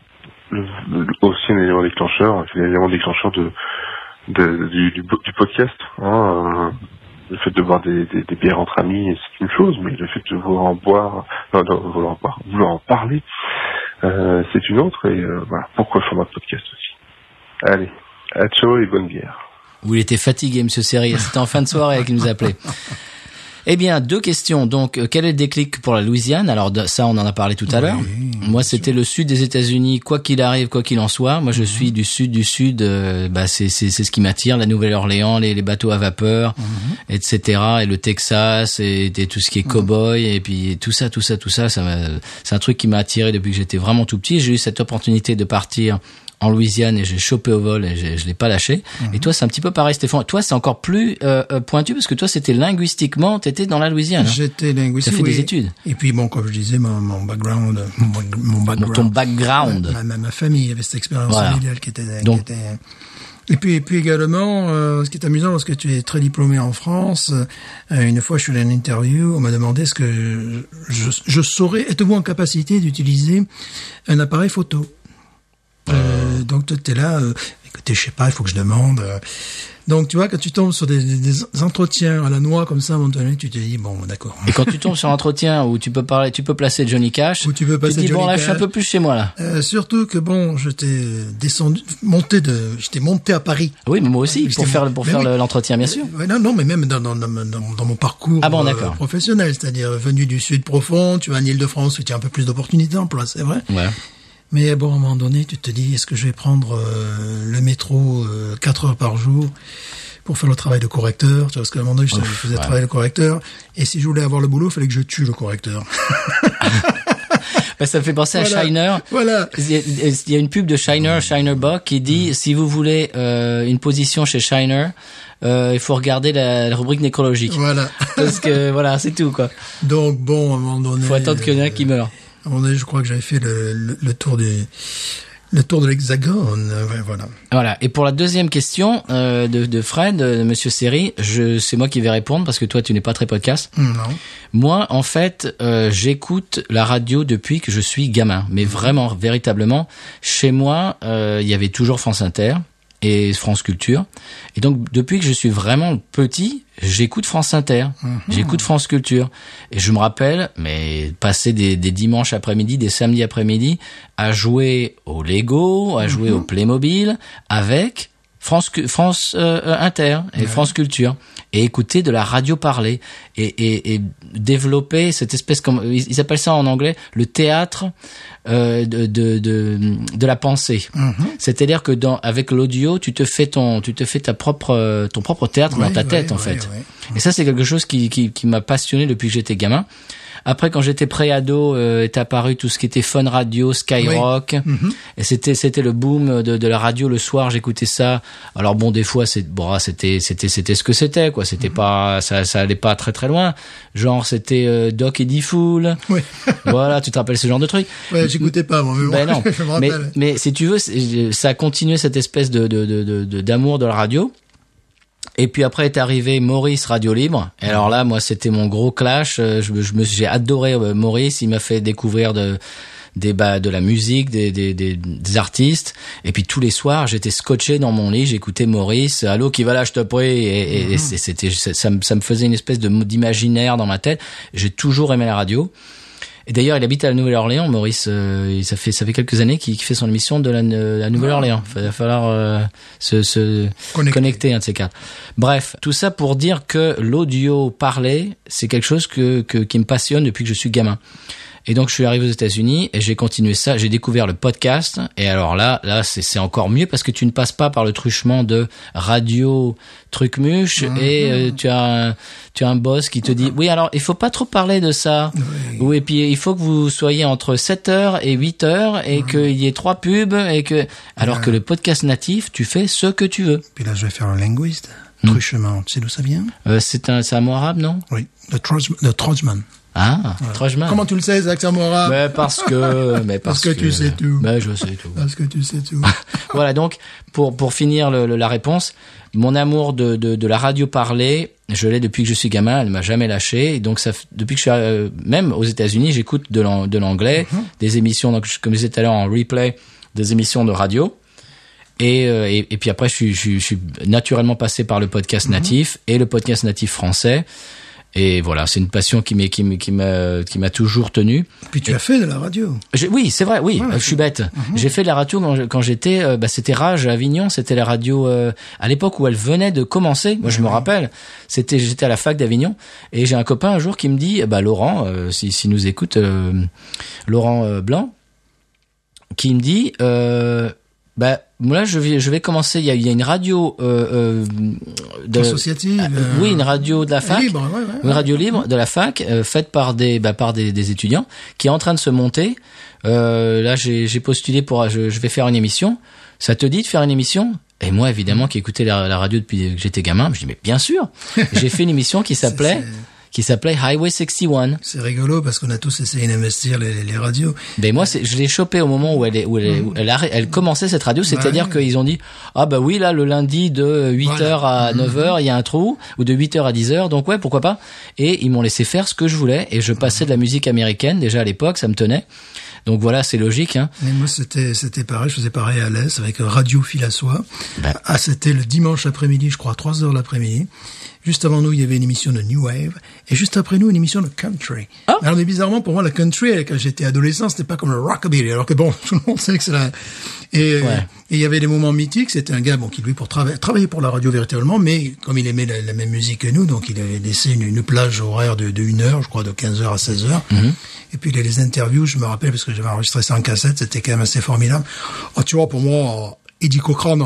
le- le- aussi un élément déclencheur, c'est l'élément déclencheur de, de- du, du, du podcast. Hein, euh, le fait de boire des, des, des bières entre amis, c'est une chose, mais le fait de vouloir en boire, non, non, vouloir, en boire, vouloir en parler, euh, c'est une autre. Et euh, voilà, pourquoi faire de podcast aussi. Allez, à ciao et bonne bière. Où il était fatigué, Monsieur Seri. C'était en fin de soirée qu'il nous appelait. *laughs* Eh bien, deux questions. Donc, euh, quel est le déclic pour la Louisiane? Alors, ça, on en a parlé tout à l'heure. Moi, c'était le sud des États-Unis, quoi qu'il arrive, quoi qu'il en soit. Moi, je suis du sud du sud. euh, bah, c'est c'est c'est ce qui m'attire, la Nouvelle-Orléans, les, les bateaux à vapeur, etc. Et le Texas et, et tout ce qui est cowboy et puis tout ça, tout ça, tout ça. ça c'est un truc qui m'a attiré depuis que j'étais vraiment tout petit. J'ai eu cette opportunité de partir en Louisiane et j'ai chopé au vol et je l'ai pas lâché. Et toi, c'est un petit peu pareil, Stéphane. Toi, c'est encore plus euh, euh, pointu parce que toi, c'était linguistiquement, t'étais dans la Louisiane. hein. J'étais linguiste. T'as fait oui. des études. Et puis bon, comme je disais, mon, mon background, mon, mon background, Ton background. ma, ma, ma famille avait cette expérience Voilà. familiale qui était, Donc- qui était- Et puis, et puis également, euh, ce qui est amusant, parce que tu es très diplômé en France, euh, une fois je suis allé à une interview, on m'a demandé est-ce que je, je saurais, êtes-vous en capacité d'utiliser un appareil photo? Euh, Donc tu es là, euh, écoutez, je sais pas, il faut que je demande. euh. Donc tu vois, quand tu tombes sur des, des- des entretiens à la noix comme ça, à un moment donné, tu te dis, bon, d'accord. Et quand tu tombes sur un entretien où tu peux parler, tu peux placer Johnny Cash, Où tu peux te passer dis bon Johnny là, je suis un Cash. peu plus chez moi là. Euh, surtout que bon, j'étais descendu, monté de, j'étais monté à Paris. Oui, mais moi aussi pour faire pour faire oui. l'entretien, bien sûr. Ouais, non, non, mais même dans, dans, dans, dans- dans mon parcours Ah bon, professionnel, c'est-à-dire venu du sud profond, tu vas en Île-de-France où tu as un peu plus d'opportunités d'emploi, c'est vrai. Ouais. Mais bon, à un moment donné, tu te dis, est-ce que je vais prendre euh, le métro euh, 4 heures par jour pour faire le travail de correcteur? Tu vois, Parce qu'à un moment donné, je, je faisais le ouais. travail de correcteur. Et si je voulais avoir le boulot, il fallait que je tue le correcteur. *laughs* Bah, ça me fait penser à. Shiner. Voilà. Il y, a, il y a une pub de Shiner, Shiner Buck, qui dit si vous voulez euh, une position chez Shiner, euh, il faut regarder la, la rubrique nécrologique. Voilà. Parce que voilà, c'est tout quoi. Donc bon, à un moment donné... Faut attendre qu'il y en ait un qui meurt. Donné, je crois que j'avais fait le, le, le tour du... Le tour de l'hexagone, euh, ouais, voilà. Voilà. Et pour la deuxième question euh, de, de Fred, de Monsieur Seri, je c'est moi qui vais répondre parce que toi tu n'es pas très podcast. Non. Moi, en fait, euh, j'écoute la radio depuis que je suis gamin, mais vraiment, véritablement. Chez moi, euh, il y avait toujours France Inter et France Culture, et donc depuis que je suis vraiment petit, j'écoute France Inter, j'écoute France Culture, et je me rappelle, mais passer des, des dimanches après-midi, des samedis après-midi, à jouer au Lego, à jouer au Playmobil, avec France euh, euh, Inter et France Culture et écouter de la radio parlée et, et, et développer cette espèce comme ils, appellent ça en anglais le théâtre euh, de, de, de de la pensée. C'est-à-dire que dans avec l'audio, tu te fais ton tu te fais ta propre ton propre théâtre dans ta tête en fait. Et ça c'est quelque chose qui qui, qui m'a passionné depuis que j'étais gamin. Après, quand j'étais pré-ado, euh, est apparu tout ce qui était Fun Radio, Skyrock, et c'était c'était le boom de, de la radio le soir. J'écoutais ça. Alors bon, des fois, c'est bon, c'était c'était c'était ce que c'était quoi. C'était pas ça ça allait pas très très loin. Genre c'était euh, Doc et D-Fool. Ouais. *laughs* voilà, tu te rappelles ce genre de truc. Ouais, j'écoutais pas, moi, mais bon, Ben non. *laughs* je me mais, rappelle. mais si tu veux, ça a continué cette espèce de de de de- de- d'amour de la radio. Et puis après est arrivé Maurice Radio Libre. Et alors là, moi, c'était mon gros clash. Euh, Je, me- je me j'ai adoré euh, Maurice. Il m'a fait découvrir de des bah, de la musique, des, des, des, des artistes. Et puis tous les soirs, j'étais scotché dans mon lit, j'écoutais Maurice. Allô, qui va là, je te prie. Et, et- et c'est- c'était ça, me- ça me faisait une espèce de d'imaginaire dans ma tête. J'ai toujours aimé la radio. Et d'ailleurs, il habite à la Nouvelle-Orléans, Maurice. euh, ça fait ça fait quelques années qu'il fait son émission de la, Nouvelle-Orléans. Il va falloir euh, se, se Connecter. connecter un de ces quatre. Bref, tout ça pour dire que l'audio parlé, c'est quelque chose que, que qui me passionne depuis que je suis gamin. Et donc je suis arrivé aux États-Unis et j'ai continué ça. J'ai découvert le podcast et alors là, là c'est encore mieux parce que tu ne passes pas par le truchement de radio truc-muche et euh, tu as un, tu as un boss qui te dit oui alors il faut pas trop parler de ça. Oui. et puis il faut que vous soyez entre 7 heures et 8 heures et qu'il y ait trois pubs et que alors que le podcast natif tu fais ce que tu veux. Puis là, je vais faire un linguiste. Truchement. Tu sais d'où ça vient? Euh, c'est un, c'est un mot arabe, non? Oui. Le, Trojman. Ah, Trojman. Comment tu le sais, accent arabe Mais parce que, *laughs* mais Parce parce, que tu sais tout. Mais je sais tout. Parce que tu sais tout. *laughs* voilà, donc pour pour finir le- le- la réponse, mon amour de, de, de la radio parlée, je l'ai depuis que je suis gamin, elle m'a jamais lâché. Et donc ça, depuis que je suis euh, même aux États-Unis, j'écoute de l'an- de l'anglais, des émissions, donc comme je disais tout à l'heure en replay, des émissions de radio. Et, euh, et, et puis après, je suis, je, suis- je suis naturellement passé par le podcast natif et le podcast natif français. Et voilà, c'est une passion qui m'est qui m'est- qui m'a qui m'a toujours tenu. Puis tu as fait de la radio. Je- oui, c'est vrai, oui, je suis bête. J'ai fait de la radio quand, j'étais, euh, bah, c'était Rage à Avignon, c'était la radio euh, à l'époque où elle venait de commencer. Moi, je me rappelle, c'était, j'étais à la fac d'Avignon et j'ai un copain un jour qui me dit, bah Laurent, euh, si, si nous écoute, euh, Laurent euh, Blanc, qui me dit, euh, bah là je vais, je vais commencer. Il y a, il y a une radio euh, euh, de, Associative. Ah, euh, oui, une radio de la fac. Libre, ouais, ouais. Une radio libre de la fac, euh, faite par des, bah, par des, des étudiants, qui est en train de se monter. Euh, là, j'ai j'ai postulé pour, je, je vais faire une émission. Ça te dit de faire une émission? Et moi, évidemment, qui écoutais la, la radio depuis que j'étais gamin, je dis mais bien sûr. *laughs* j'ai fait une émission qui s'appelait, qui s'appelait Highway 61. C'est rigolo parce qu'on a tous essayé d'investir les, les radios. Ben moi, je l'ai chopé au moment où elle est, où elle, est- où elle, arrête- elle commençait cette radio, c'est-à-dire Ouais. qu'ils ont dit ah bah oui là le lundi de 8h à 9h il y a un trou ou de 8h à 10h donc ouais pourquoi pas et ils m'ont laissé faire ce que je voulais et je passais de la musique américaine déjà à l'époque ça me tenait donc voilà c'est logique hein. Et moi, c'était, c'était pareil, je faisais pareil à l'Est avec Radio Fil à Soie. Ben. Ah, c'était le dimanche après-midi, je crois, 3 heures l'après-midi. Juste avant nous, il y avait une émission de New Wave. Et juste après nous, une émission de country. Ah. Alors, mais bizarrement, pour moi, le country, quand j'étais adolescent, c'était pas comme le rockabilly. Alors que bon, *laughs* tout le monde sait que c'est la... Et, Ouais. et il y avait des moments mythiques. C'était un gars, bon, qui lui, pour travailler, pour la radio véritablement, mais comme il aimait la, la même musique que nous, donc il avait laissé une, une plage horaire de, de une heure, je crois, de 15 heures à 16 heures. Et puis, il y a les interviews, je me rappelle, parce que j'avais enregistré ça en cassette, c'était quand même assez formidable. Oh, tu vois, pour moi, Eddie Cochrane,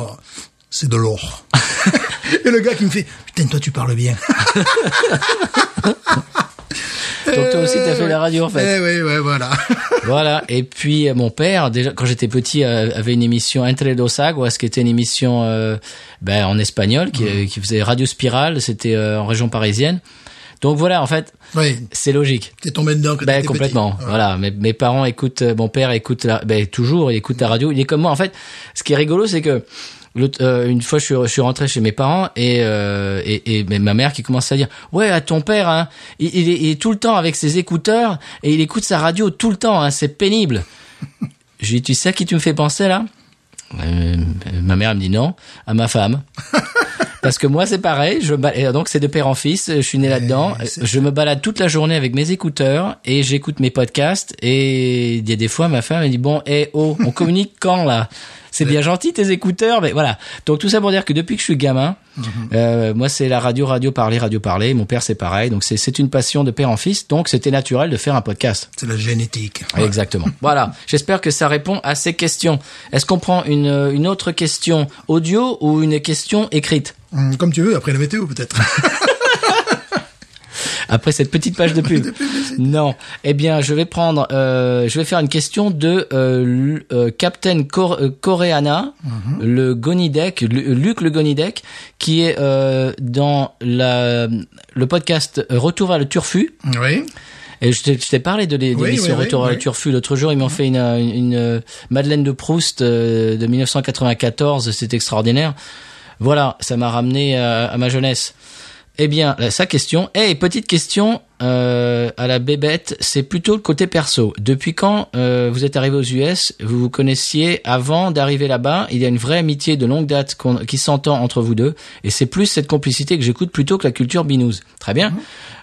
c'est de l'or. Et le gars qui me fait, putain, toi, tu parles bien. *laughs* donc toi aussi t'as fait la radio en fait Eh oui, ouais, voilà. *laughs* voilà et puis euh, mon père déjà quand j'étais petit euh, avait une émission Entre dos Aguas qui était une émission euh, ben, en espagnol qui, Mm. qui faisait Radio Spirale c'était euh, en région parisienne donc voilà en fait oui, c'est logique t'es tombé dedans quand Ben complètement. petit. Voilà, mes, mes parents écoutent, mon père écoute, la, ben toujours, il écoute la radio. Il est comme moi. En fait, ce qui est rigolo, c'est que euh, une fois, je suis, je suis rentré chez mes parents et, euh, et, et ma mère qui commence à dire, ouais, à ton père, hein, il, il est, il est tout le temps avec ses écouteurs et il écoute sa radio tout le temps. Hein, c'est pénible. *laughs* J'ai dit, tu sais à qui tu me fais penser là? Euh, Ma mère elle me dit non, à ma femme. *laughs* Parce que moi c'est pareil, je donc c'est de père en fils, je suis né là-dedans, je me balade toute la journée avec mes écouteurs et j'écoute mes podcasts et il y a des fois ma femme elle dit bon eh oh on communique quand là? C'est bien gentil tes écouteurs mais voilà donc tout ça pour dire que depuis que je suis gamin euh, moi c'est la radio radio parler radio parler mon père c'est pareil donc c'est c'est une passion de père en fils donc c'était naturel de faire un podcast C'est la génétique. Exactement. *laughs* voilà. J'espère que ça répond à ces questions. Est-ce qu'on prend une, une autre question audio ou une question écrite? Hum, Comme tu veux, après la météo, peut-être. *laughs* après cette petite page de pub Non. Eh bien, je vais prendre, euh, je vais faire une question de euh, euh, Captain Cor- euh, Coreana, le Gonidec, Lu- Luc le Gonidec, qui est euh, dans la, le podcast Retour vers le Turfu. oui. Et je t'ai parlé de Oui, l'émission oui, oui, Retour à la. Turfu l'autre jour. Ils m'ont fait une, une, une, euh, Madeleine de Proust euh, de 1994. C'est extraordinaire. Voilà, ça m'a ramené à, à ma jeunesse. Eh bien, sa question. Eh, petite question euh, à la bébête. C'est plutôt le côté perso. Depuis quand euh, vous êtes arrivé aux US Vous vous connaissiez avant d'arriver là-bas Il y a une vraie amitié de longue date qu'on- qui s'entend entre vous deux. Et c'est plus cette complicité que j'écoute plutôt que la culture binouse. Très bien.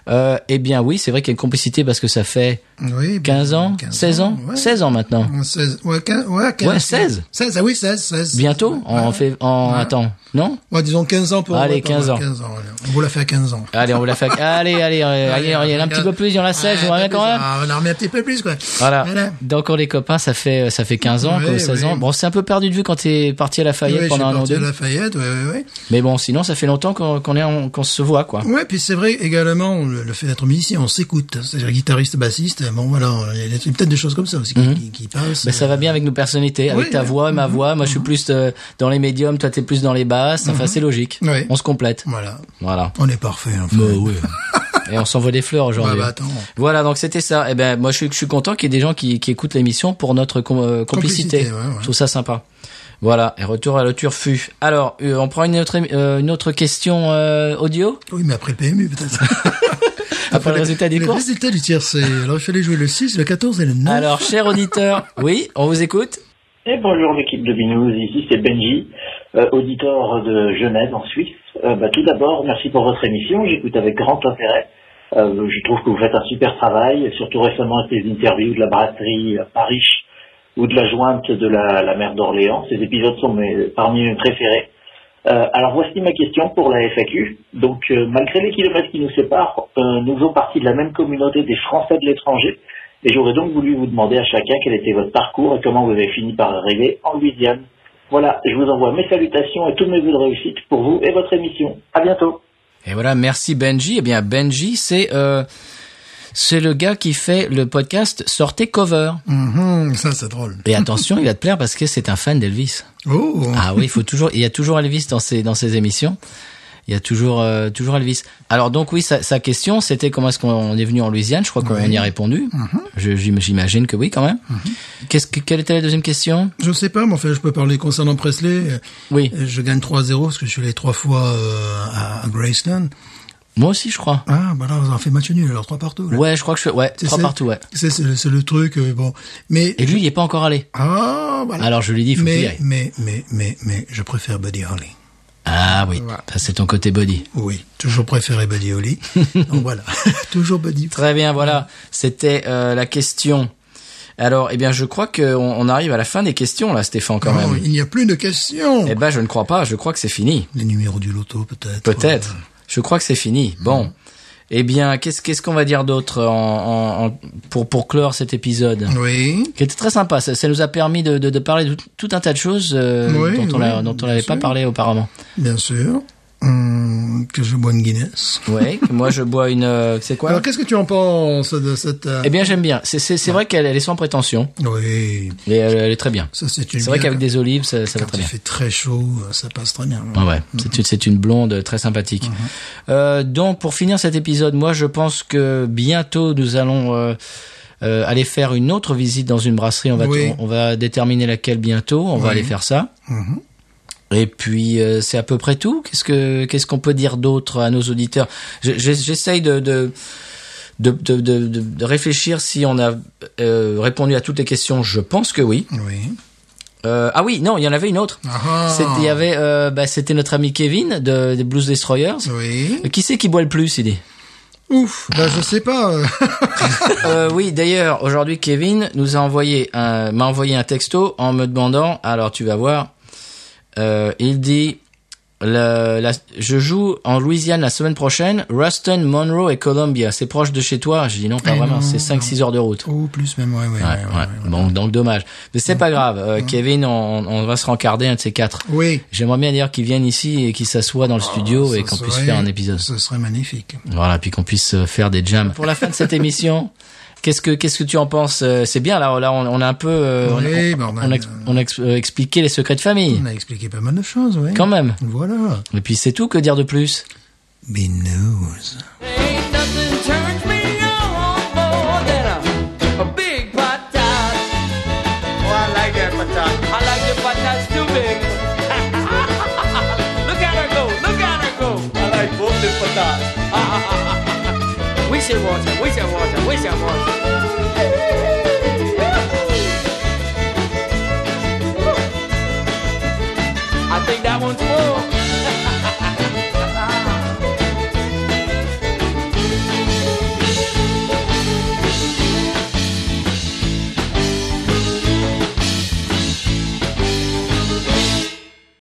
Euh, eh bien, oui, c'est vrai qu'il y a une complicité parce que ça fait Oui. 15 ans, 15 16 ans, ouais. 16 ans maintenant. 16, ouais, 15, ouais, 15, Ouais, 16. 16, ah oui, 16, 16. Bientôt, on fait en Ouais. attends, non? Ouais, disons 15 ans pour Allez, ouais, pas 15 mal, ans. 15 ans, allez. On vous l'a fait à 15 ans. Allez, on vous la fait. *laughs* Allez, allez, allez, allez, allez, y a un petit peu plus, il y en a 16, j'aimerais bien quand même. On en remet un petit peu plus, quoi. Voilà. Voilà. Donc on est copains, ça fait ça fait 15 ans, Ouais, quoi, 16 ans. Bon, c'est un peu perdu de vue quand t'es parti à Lafayette pendant un je an ou deux. à Lafayette, ouais, ouais, ouais. Mais bon, sinon ça fait longtemps qu'on qu'on est en- qu'on se voit quoi. Ouais, puis c'est vrai également le, le fait d'être musicien, on s'écoute. C'est-à-dire guitariste, bassiste, bon voilà, il y a peut-être des choses comme ça aussi qui, qui, qui passent. Ben, ça va bien avec nos personnalités, avec Oui, ta voix ma voix. Moi, je suis plus euh, dans les médiums, toi, t'es plus dans les basses. Enfin, c'est logique. Oui. On se complète. Voilà, Voilà. on est parfait. Enfin. Bah oui. *laughs* Et on s'envoie des fleurs aujourd'hui. Bah, attends. Voilà, donc c'était ça. Et ben, moi, je suis, je suis content qu'il y ait des gens qui, qui écoutent l'émission pour notre com- euh, complicité. Complicité, ouais, ouais. Je trouve ça sympa. Voilà. Et retour à le turfu. Alors, euh, on prend une autre, euh, une autre question euh, audio? Oui, mais après le PMU peut-être. *laughs* après le résultat des le courses. résultat du tiercé. Alors il fallait jouer le 6, le 14 et le 9. Alors, cher auditeur, *laughs* oui, on vous écoute. Et bonjour l'équipe de Binous, ici c'est Benji, euh, auditeur de Genève en Suisse. Euh, bah, tout d'abord, merci pour votre émission, j'écoute avec grand intérêt. Euh, je trouve que vous faites un super travail, surtout récemment avec les interviews de la brasserie Paris ou de la jointe de la, la mer d'Orléans. Ces épisodes sont parmi mes préférés. Euh, alors voici ma question pour la FAQ. Donc euh, malgré les kilomètres qui nous séparent, euh, nous faisons partie de la même communauté des Français de l'étranger. Et j'aurais donc voulu vous demander à chacun quel était votre parcours et comment vous avez fini par arriver en Louisiane. Voilà, je vous envoie mes salutations et tous mes vœux de réussite pour vous et votre émission. À bientôt. Et voilà, merci Benji. Eh bien, Benji, c'est euh, c'est le gars qui fait le podcast Sortez Cover. Mhm, ça c'est drôle. Et attention, il va te plaire parce que c'est un fan d'Elvis. Oh. Ah oui, il faut toujours, il y a toujours Elvis dans ses dans ses émissions. Il y a toujours euh, toujours Elvis. Alors donc oui, sa, sa question, c'était comment est-ce qu'on est venu en Louisiane? Je crois qu'on Oui. Mhm. y a répondu. J'im- J'imagine que oui, quand même. Qu'est-ce que quelle était la deuxième question? Je sais pas, mais enfin je peux parler concernant Presley. Oui, Je gagne 3-0 parce que je suis allé trois fois euh, à, à Graceland. moi aussi, je crois. Ah, bah là, on en fait match nul, alors trois partout. là. Ouais, je crois que je ouais trois partout, ouais. C'est c'est le, le truc, euh, bon. Mais Et lui, il y est pas encore allé. ah, voilà. Alors je lui dis, il faut qu'il y mais, aille. mais mais mais mais je préfère Buddy Holly. Ah oui, Voilà. ça c'est ton côté body. Oui, toujours préféré Buddy Holly. *laughs* Donc voilà, *laughs* toujours Buddy. Très bien, voilà. C'était euh, la question. Alors, eh bien, je crois qu'on on arrive à la fin des questions là, Stéphane, quand Non, même. il n'y a plus de questions. Eh ben, je ne crois pas. Je crois que c'est fini. Les numéros du loto, peut-être. Peut-être. Je crois que c'est fini. Bon. Eh bien, qu'est-ce qu'est-ce qu'on va dire d'autre en, en- en- pour pour clore cet épisode? Oui. qui était très sympa. Ça, ça nous a permis de, de, de parler de tout, tout un tas de choses euh, Oui, dont on oui, n'avait pas sûr. parlé auparavant. Bien sûr. Hum, que je bois une Guinness. Ouais. que moi, je bois une. euh, c'est quoi? Alors, qu'est-ce que tu en penses de cette... euh, Eh bien, j'aime bien. C'est c'est c'est vrai qu'elle elle est sans prétention Oui, et elle, elle est très bien. ça c'est une... C'est vrai qu'avec des olives, ça, ça va Quand très il bien. fait très chaud, ça passe très bien. Ah ouais, c'est une, c'est une blonde très sympathique. Euh, donc pour finir cet épisode, moi je pense que bientôt nous allons euh, euh, aller faire une autre visite dans une brasserie. On va Oui. on, va déterminer laquelle bientôt. On va Oui. aller faire ça. Mhm. Et puis euh, c'est à peu près tout. Qu'est-ce que qu'est-ce qu'on peut dire d'autre à nos auditeurs? Je- je- J'essaye de, de de, de, de, de- de réfléchir si on a euh, répondu à toutes les questions. Je pense que oui. Oui. Euh, ah oui, non, il y en avait une autre. Ah. C'était, il y avait, euh, bah, c'était notre ami Kevin de, des Blues Destroyers. Oui. Euh, Qui c'est qui boit le plus, il dit Ouf, bah je sais pas. *laughs* euh, Oui, d'ailleurs, aujourd'hui, Kevin nous a envoyé un, m'a envoyé un texto en me demandant. Alors, tu vas voir. Euh, il dit. La, je joue en Louisiane la semaine prochaine, Ruston, Monroe et Columbia. C'est proche de chez toi? Je dis non, pas Eh vraiment. C'est 5-6 heures de route. Oh, plus même, ouais, ouais. Ouais, donc dommage. Mais c'est pas grave. Euh, Kevin, on, on va se rencarder un de ces quatre. Oui. J'aimerais bien dire qu'il vienne ici et qu'il s'assoie dans le studio et qu'on puisse faire un épisode. Ce serait magnifique. Voilà, puis qu'on puisse euh, faire des jams. Pour la fin de cette *laughs* émission, qu'est-ce que qu'est-ce que tu en penses Euh, C'est bien là, là on, on a un peu euh, on- Oui, on, on a- on a, ex- on a ex- euh, expliqué les secrets de famille. On a expliqué pas mal de choses, oui. Quand même. Voilà. Et puis c'est tout que dire de plus? Binous. Ain't 危险，危险，危险，危险。